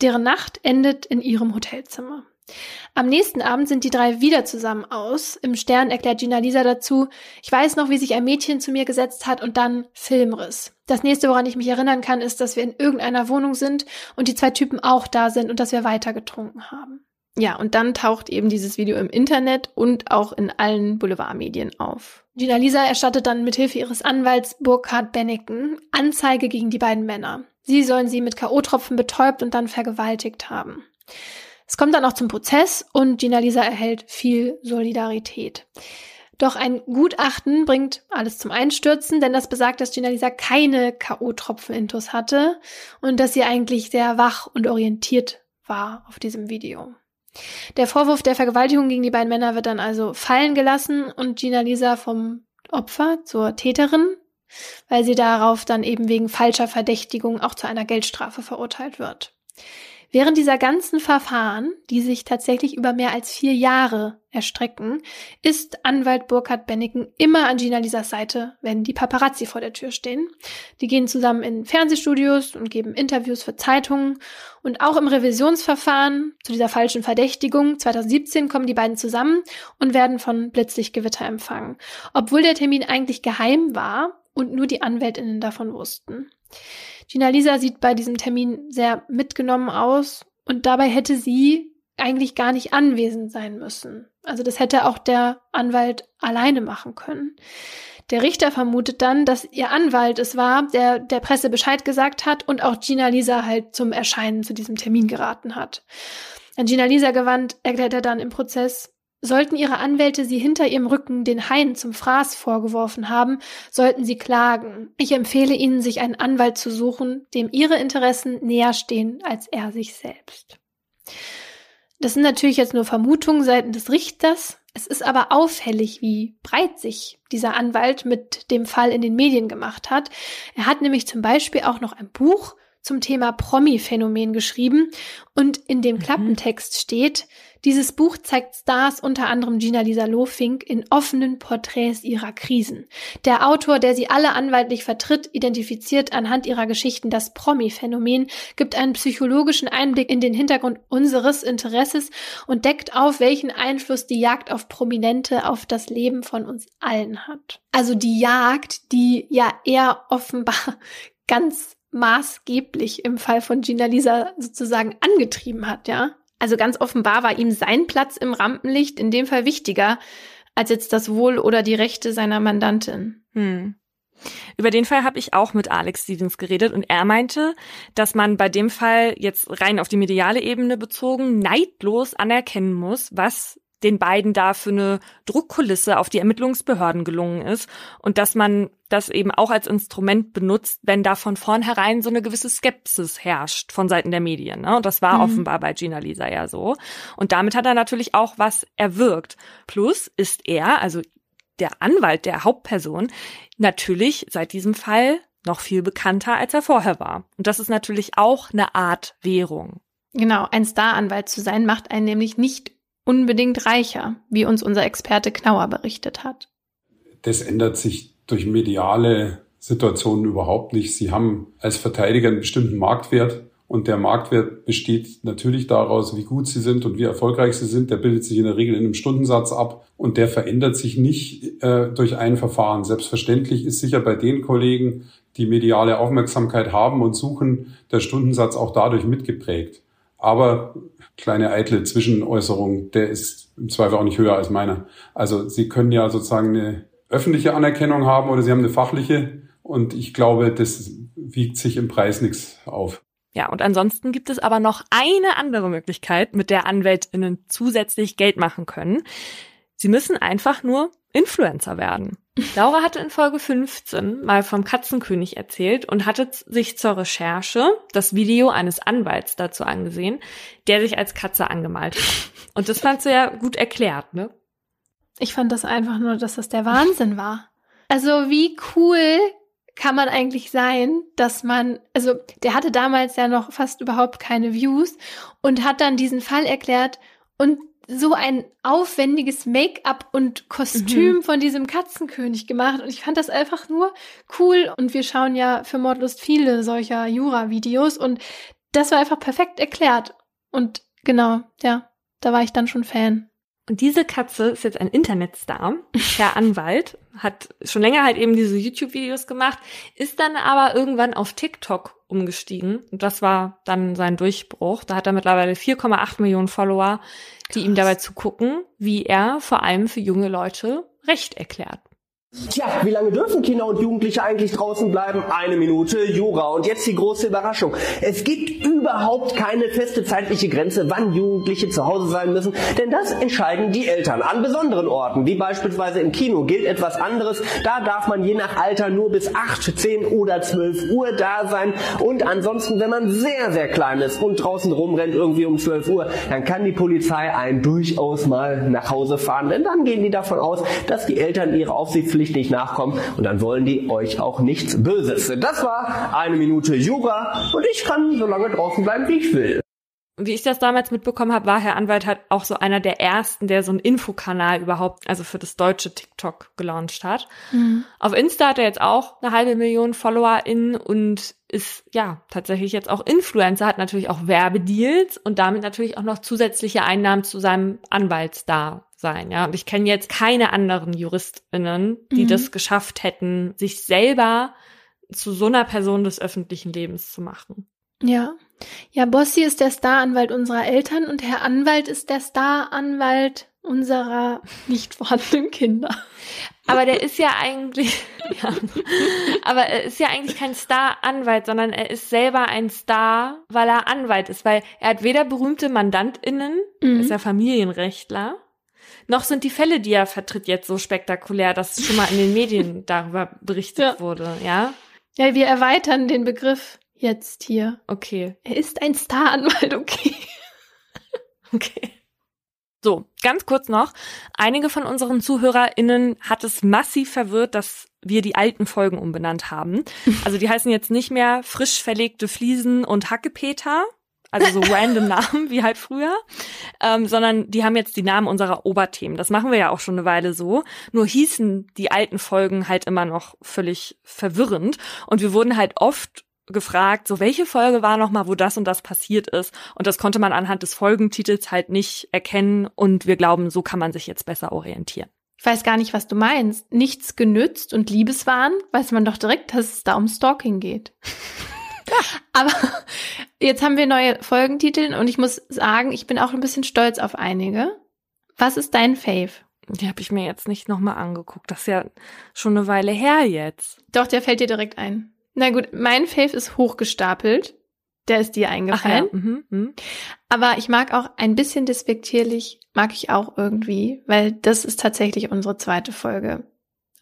Deren Nacht endet in ihrem Hotelzimmer. Am nächsten Abend sind die drei wieder zusammen aus. Im Stern erklärt Gina Lisa dazu, ich weiß noch, wie sich ein Mädchen zu mir gesetzt hat und dann Filmriss. Das nächste, woran ich mich erinnern kann, ist, dass wir in irgendeiner Wohnung sind und die zwei Typen auch da sind und dass wir weiter getrunken haben. Ja, und dann taucht eben dieses Video im Internet und auch in allen Boulevardmedien auf. Gina Lisa erstattet dann mithilfe ihres Anwalts Burkhard Benneken Anzeige gegen die beiden Männer. Sie sollen sie mit K.O.-Tropfen betäubt und dann vergewaltigt haben. Es kommt dann auch zum Prozess und Gina Lisa erhält viel Solidarität. Doch ein Gutachten bringt alles zum Einstürzen, denn das besagt, dass Gina Lisa keine K.O.-Tropfen-Intus hatte und dass sie eigentlich sehr wach und orientiert war auf diesem Video. Der Vorwurf der Vergewaltigung gegen die beiden Männer wird dann also fallen gelassen und Gina Lisa vom Opfer zur Täterin, weil sie darauf dann eben wegen falscher Verdächtigung auch zu einer Geldstrafe verurteilt wird. Während dieser ganzen Verfahren, die sich tatsächlich über mehr als vier Jahre erstrecken, ist Anwalt Burkhard Benneken immer an Gina Lisas Seite, wenn die Paparazzi vor der Tür stehen. Die gehen zusammen in Fernsehstudios und geben Interviews für Zeitungen. Und auch im Revisionsverfahren zu dieser falschen Verdächtigung 2017 kommen die beiden zusammen und werden von Blitzlichtgewitter empfangen. Obwohl der Termin eigentlich geheim war und nur die Anwältinnen davon wussten. Gina Lisa sieht bei diesem Termin sehr mitgenommen aus und dabei hätte sie eigentlich gar nicht anwesend sein müssen. Also das hätte auch der Anwalt alleine machen können. Der Richter vermutet dann, dass ihr Anwalt es war, der der Presse Bescheid gesagt hat und auch Gina Lisa halt zum Erscheinen zu diesem Termin geraten hat. An Gina Lisa gewandt erklärt er dann im Prozess, Sollten ihre Anwälte sie hinter ihrem Rücken den Haien zum Fraß vorgeworfen haben, sollten sie klagen. Ich empfehle ihnen, sich einen Anwalt zu suchen, dem ihre Interessen näher stehen als er sich selbst. Das sind natürlich jetzt nur Vermutungen seitens des Richters. Es ist aber auffällig, wie breit sich dieser Anwalt mit dem Fall in den Medien gemacht hat. Er hat nämlich zum Beispiel auch noch ein Buch zum Thema Promi-Phänomen geschrieben und in dem mhm. Klappentext steht, dieses Buch zeigt Stars, unter anderem Gina Lisa Lofink, in offenen Porträts ihrer Krisen. Der Autor, der sie alle anwaltlich vertritt, identifiziert anhand ihrer Geschichten das Promi-Phänomen, gibt einen psychologischen Einblick in den Hintergrund unseres Interesses und deckt auf, welchen Einfluss die Jagd auf Prominente auf das Leben von uns allen hat. Also die Jagd, die ja eher offenbar ganz maßgeblich im Fall von Gina Lisa sozusagen angetrieben hat, ja. Also ganz offenbar war ihm sein Platz im Rampenlicht in dem Fall wichtiger als jetzt das Wohl oder die Rechte seiner Mandantin. Hm. Über den Fall habe ich auch mit Alex Stevens geredet und er meinte, dass man bei dem Fall jetzt rein auf die mediale Ebene bezogen neidlos anerkennen muss, was den beiden da für eine Druckkulisse auf die Ermittlungsbehörden gelungen ist und dass man das eben auch als Instrument benutzt, wenn da von vornherein so eine gewisse Skepsis herrscht von Seiten der Medien. Ne? Und das war mhm. offenbar bei Gina Lisa ja so. Und damit hat er natürlich auch was erwirkt. Plus ist er, also der Anwalt der Hauptperson, natürlich seit diesem Fall noch viel bekannter, als er vorher war. Und das ist natürlich auch eine Art Währung. Genau, ein Staranwalt zu sein macht einen nämlich nicht unbedingt reicher, wie uns unser Experte Knauer berichtet hat. Das ändert sich durch mediale Situationen überhaupt nicht. Sie haben als Verteidiger einen bestimmten Marktwert und der Marktwert besteht natürlich daraus, wie gut sie sind und wie erfolgreich sie sind. Der bildet sich in der Regel in einem Stundensatz ab und der verändert sich nicht äh, durch ein Verfahren. Selbstverständlich ist sicher bei den Kollegen, die mediale Aufmerksamkeit haben und suchen, der Stundensatz auch dadurch mitgeprägt. Aber kleine eitle Zwischenäußerung, der ist im Zweifel auch nicht höher als meiner. Also Sie können ja sozusagen eine öffentliche Anerkennung haben oder Sie haben eine fachliche und ich glaube, das wiegt sich im Preis nichts auf. Ja, und ansonsten gibt es aber noch eine andere Möglichkeit, mit der AnwältInnen zusätzlich Geld machen können. Sie müssen einfach nur Influencer werden. Laura hatte in Folge 15 mal vom Katzenkönig erzählt und hatte sich zur Recherche das Video eines Anwalts dazu angesehen, der sich als Katze angemalt hat. Und das fand sie ja gut erklärt, ne? Ich fand das einfach nur, dass das der Wahnsinn war. Also wie cool kann man eigentlich sein, dass man, also der hatte damals ja noch fast überhaupt keine Views und hat dann diesen Fall erklärt und so ein aufwendiges Make-up und Kostüm mhm. von diesem Katzenkönig gemacht und ich fand das einfach nur cool und wir schauen ja für Mordlust viele solcher Jura-Videos und das war einfach perfekt erklärt und genau, ja, da war ich dann schon Fan. Und diese Katze ist jetzt ein Internetstar, Herr Anwalt, hat schon länger halt eben diese YouTube-Videos gemacht, ist dann aber irgendwann auf TikTok umgestiegen. Und das war dann sein Durchbruch. Da hat er mittlerweile 4,8 Millionen Follower, die Krass. ihm dabei zugucken, wie er vor allem für junge Leute Recht erklärt. Tja, wie lange dürfen Kinder und Jugendliche eigentlich draußen bleiben? Eine Minute, Jura. Und jetzt die große Überraschung. Es gibt überhaupt keine feste zeitliche Grenze, wann Jugendliche zu Hause sein müssen, denn das entscheiden die Eltern. An besonderen Orten, wie beispielsweise im Kino, gilt etwas anderes. Da darf man je nach Alter nur bis 8, 10 oder 12 Uhr da sein. Und ansonsten, wenn man sehr, sehr klein ist und draußen rumrennt irgendwie um 12 Uhr, dann kann die Polizei einen durchaus mal nach Hause fahren, denn dann gehen die davon aus, dass die Eltern ihre Aufsichtspflicht Pflicht nicht nachkommen und dann wollen die euch auch nichts Böses. Das war eine Minute Jura und ich kann so lange draußen bleiben, wie ich will. Wie ich das damals mitbekommen habe, war Herr Anwalt halt auch so einer der ersten, der so einen Infokanal überhaupt, also für das deutsche TikTok gelauncht hat. Mhm. Auf Insta hat er jetzt auch eine halbe Million FollowerInnen und ist ja tatsächlich jetzt auch Influencer, hat natürlich auch Werbedeals und damit natürlich auch noch zusätzliche Einnahmen zu seinem Anwaltsda sein, ja. Und ich kenne jetzt keine anderen JuristInnen, die mhm. das geschafft hätten, sich selber zu so einer Person des öffentlichen Lebens zu machen. Ja. Ja, Bossi ist der Staranwalt unserer Eltern und Herr Anwalt ist der Staranwalt unserer nicht vorhandenen Kinder. Aber der ist ja eigentlich, ja, aber er ist ja eigentlich kein Star-Anwalt, sondern er ist selber ein Star, weil er Anwalt ist, weil er hat weder berühmte MandantInnen, mhm. ist ja Familienrechtler, noch sind die Fälle, die er vertritt, jetzt so spektakulär, dass schon mal in den Medien darüber berichtet ja. wurde, ja? Ja, wir erweitern den Begriff jetzt hier. Okay. Er ist ein Staranwalt, okay. okay. So, ganz kurz noch. Einige von unseren ZuhörerInnen hat es massiv verwirrt, dass wir die alten Folgen umbenannt haben. Also die heißen jetzt nicht mehr frisch verlegte Fliesen und Hackepeter, also so random Namen wie halt früher, ähm, sondern die haben jetzt die Namen unserer Oberthemen. Das machen wir ja auch schon eine Weile so. Nur hießen die alten Folgen halt immer noch völlig verwirrend und wir wurden halt oft gefragt, so welche Folge war noch mal, wo das und das passiert ist und das konnte man anhand des Folgentitels halt nicht erkennen und wir glauben, so kann man sich jetzt besser orientieren. Ich weiß gar nicht, was du meinst. Nichts genützt und Liebeswahn, weiß man doch direkt, dass es da um Stalking geht. Aber jetzt haben wir neue Folgentitel und ich muss sagen, ich bin auch ein bisschen stolz auf einige. Was ist dein Fave? Die habe ich mir jetzt nicht nochmal angeguckt. Das ist ja schon eine Weile her jetzt. Doch, der fällt dir direkt ein. Na gut, mein Fave ist hochgestapelt. Der ist dir eingefallen. Ja. mhm, mh. Aber ich mag auch ein bisschen despektierlich, mag ich auch irgendwie, weil das ist tatsächlich unsere zweite Folge.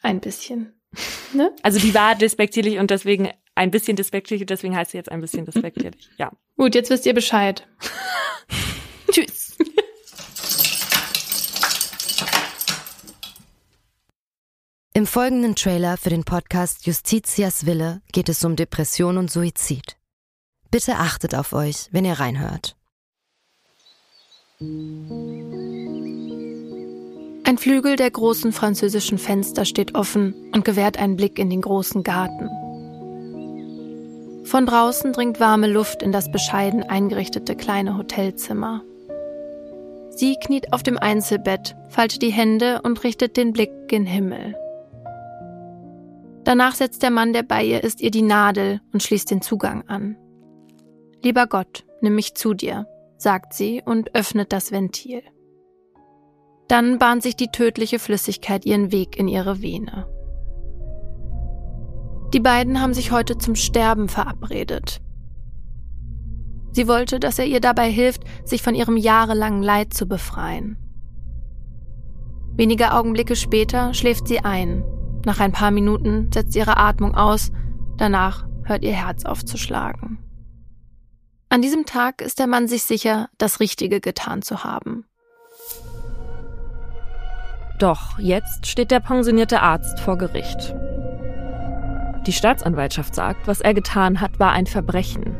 Ein bisschen. Ne? Also die war despektierlich und deswegen ein bisschen despektierlich und deswegen heißt sie jetzt ein bisschen despektierlich. Ja. Gut, jetzt wisst ihr Bescheid. Tschüss. Im folgenden Trailer für den Podcast Justitias Wille geht es um Depression und Suizid. Bitte achtet auf euch, wenn ihr reinhört. Ein Flügel der großen französischen Fenster steht offen und gewährt einen Blick in den großen Garten. Von draußen dringt warme Luft in das bescheiden eingerichtete kleine Hotelzimmer. Sie kniet auf dem Einzelbett, faltet die Hände und richtet den Blick gen Himmel. Danach setzt der Mann, der bei ihr ist, ihr die Nadel und schließt den Zugang an. Lieber Gott, nimm mich zu dir, sagt sie und öffnet das Ventil. Dann bahnt sich die tödliche Flüssigkeit ihren Weg in ihre Vene. Die beiden haben sich heute zum Sterben verabredet. Sie wollte, dass er ihr dabei hilft, sich von ihrem jahrelangen Leid zu befreien. Wenige Augenblicke später schläft sie ein. Nach ein paar Minuten setzt ihre Atmung aus, danach hört ihr Herz aufzuschlagen. An diesem Tag ist der Mann sich sicher, das Richtige getan zu haben. Doch jetzt steht der pensionierte Arzt vor Gericht. Die Staatsanwaltschaft sagt, was er getan hat, war ein Verbrechen.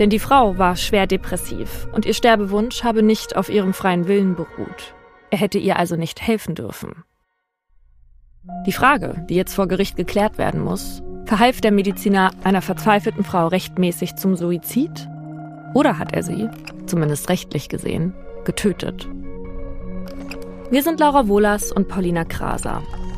Denn die Frau war schwer depressiv und ihr Sterbewunsch habe nicht auf ihrem freien Willen beruht. Er hätte ihr also nicht helfen dürfen. Die Frage, die jetzt vor Gericht geklärt werden muss, verhalf der Mediziner einer verzweifelten Frau rechtmäßig zum Suizid? Oder hat er sie, zumindest rechtlich gesehen, getötet? Wir sind Laura Wohlers und Paulina Kraser.